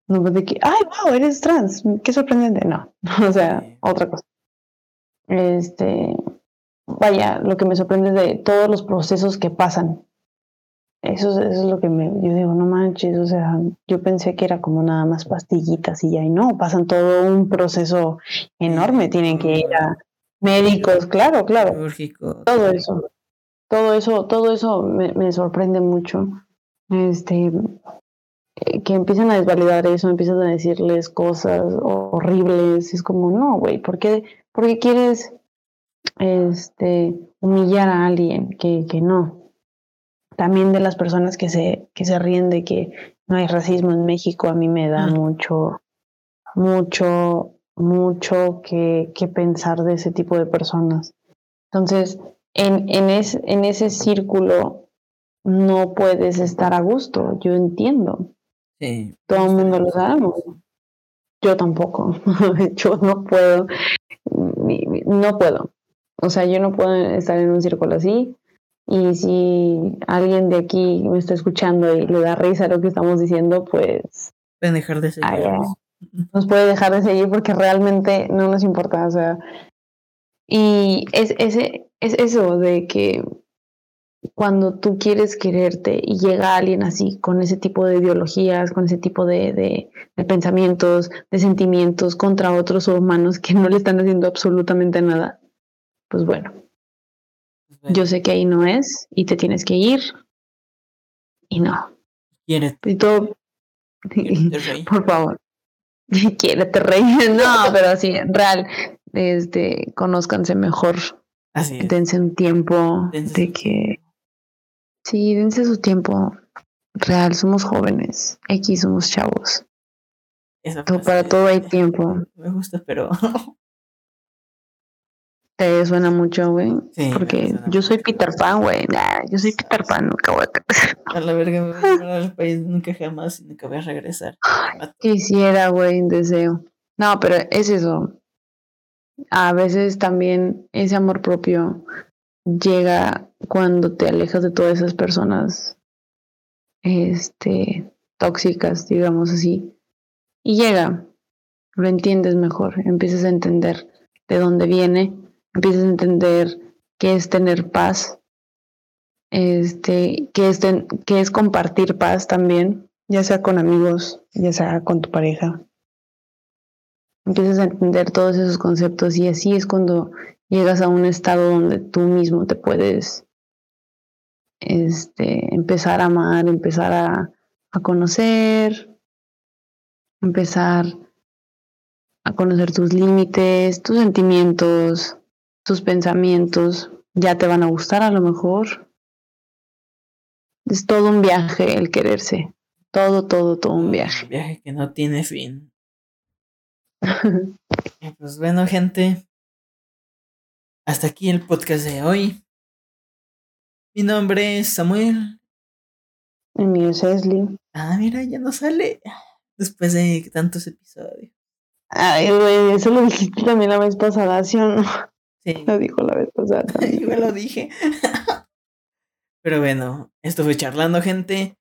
No de que, ay, wow, eres trans, qué sorprendente. No, o sea, otra cosa. Este, vaya, lo que me sorprende es de todos los procesos que pasan. Eso, eso es lo que me, yo digo, no manches, o sea, yo pensé que era como nada más pastillitas y ya, y no, pasan todo un proceso enorme, tienen que ir a médicos, claro, claro, todo eso todo eso, todo eso me, sorprende mucho. Este, eh, que empiezan a desvalidar eso, empiezan a decirles cosas horribles. Es como, no, güey, ¿por qué, ¿por qué quieres este, humillar a alguien que, que no? También de las personas que se, que se ríen de que no hay racismo en México, a mí me da mucho, mucho, mucho que, que pensar de ese tipo de personas. Entonces, en, en, en ese círculo no puedes estar a gusto, yo entiendo.
Sí.
Todo el mundo lo sabemos. Yo tampoco. yo no puedo. No puedo. O sea, yo no puedo estar en un círculo así. Y si alguien de aquí me está escuchando y le da risa lo que estamos diciendo, pues.
Pueden dejar de seguir.
nos puede dejar de seguir porque realmente no nos importa. O sea. Y es, ese, es eso de que cuando tú quieres quererte y llega alguien así, con ese tipo de ideologías, con ese tipo de, de, pensamientos, de sentimientos contra otros humanos que no le están haciendo absolutamente nada, pues bueno, yo sé que ahí no es y te tienes que ir y no. Y todo, Por favor. Quiérete rey. No, pero sí, real. Este, conózcanse mejor.
Así es.
Dense un tiempo de que. Sí, dense su tiempo. Real, somos jóvenes. X somos chavos. para todo hay tiempo.
Me gusta, pero.
Te suena mucho, güey. Sí, porque yo soy Peter Pan, güey. yo soy Peter Pan, nunca voy
a. A la verga, me voy a al país nunca jamás y nunca voy a regresar.
Quisiera, güey, deseo. No, pero es eso. A veces también ese amor propio llega cuando te alejas de todas esas personas este tóxicas, digamos así. Y llega, lo entiendes mejor, empiezas a entender de dónde viene empiezas a entender qué es tener paz, este, qué es, qué es compartir paz también, ya sea con amigos, ya sea con tu pareja. Empiezas a entender todos esos conceptos y así es cuando llegas a un estado donde tú mismo te puedes este, empezar a amar, empezar a, a conocer, empezar a conocer tus límites, tus sentimientos, tus pensamientos ya te van a gustar a lo mejor. Es todo un viaje el quererse. Todo, todo, todo un viaje.
Un viaje que no tiene fin. pues bueno, gente. Hasta aquí el podcast de hoy. Mi nombre es Samuel.
El mío es Leslie.
Ah, mira, ya no sale. Después de tantos episodios.
Ay, güey, eso lo dijiste también la vez pasada, ¿sí o no? Lo dijo la vez pasada.
Yo lo dije. Pero bueno, esto fue charlando, gente.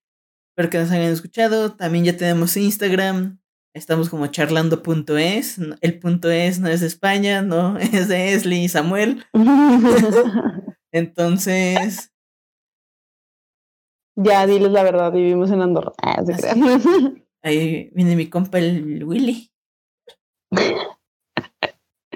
Espero que nos hayan escuchado. También ya tenemos Instagram. Estamos como charlando.es. El punto es no es de España, no es de Esli y Samuel. Entonces.
Ya, diles la verdad, vivimos en Andorra. Ah,
Ahí viene mi compa el Willy.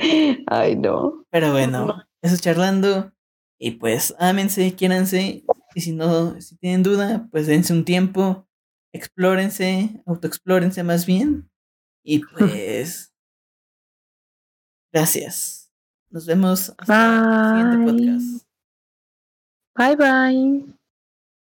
Ay, no.
Pero bueno, eso charlando. Y pues, ámense, quiéranse. Y si no, si tienen duda, pues dense un tiempo, explórense, autoexplórense más bien. Y pues, gracias. Nos vemos
hasta el siguiente podcast. Bye bye.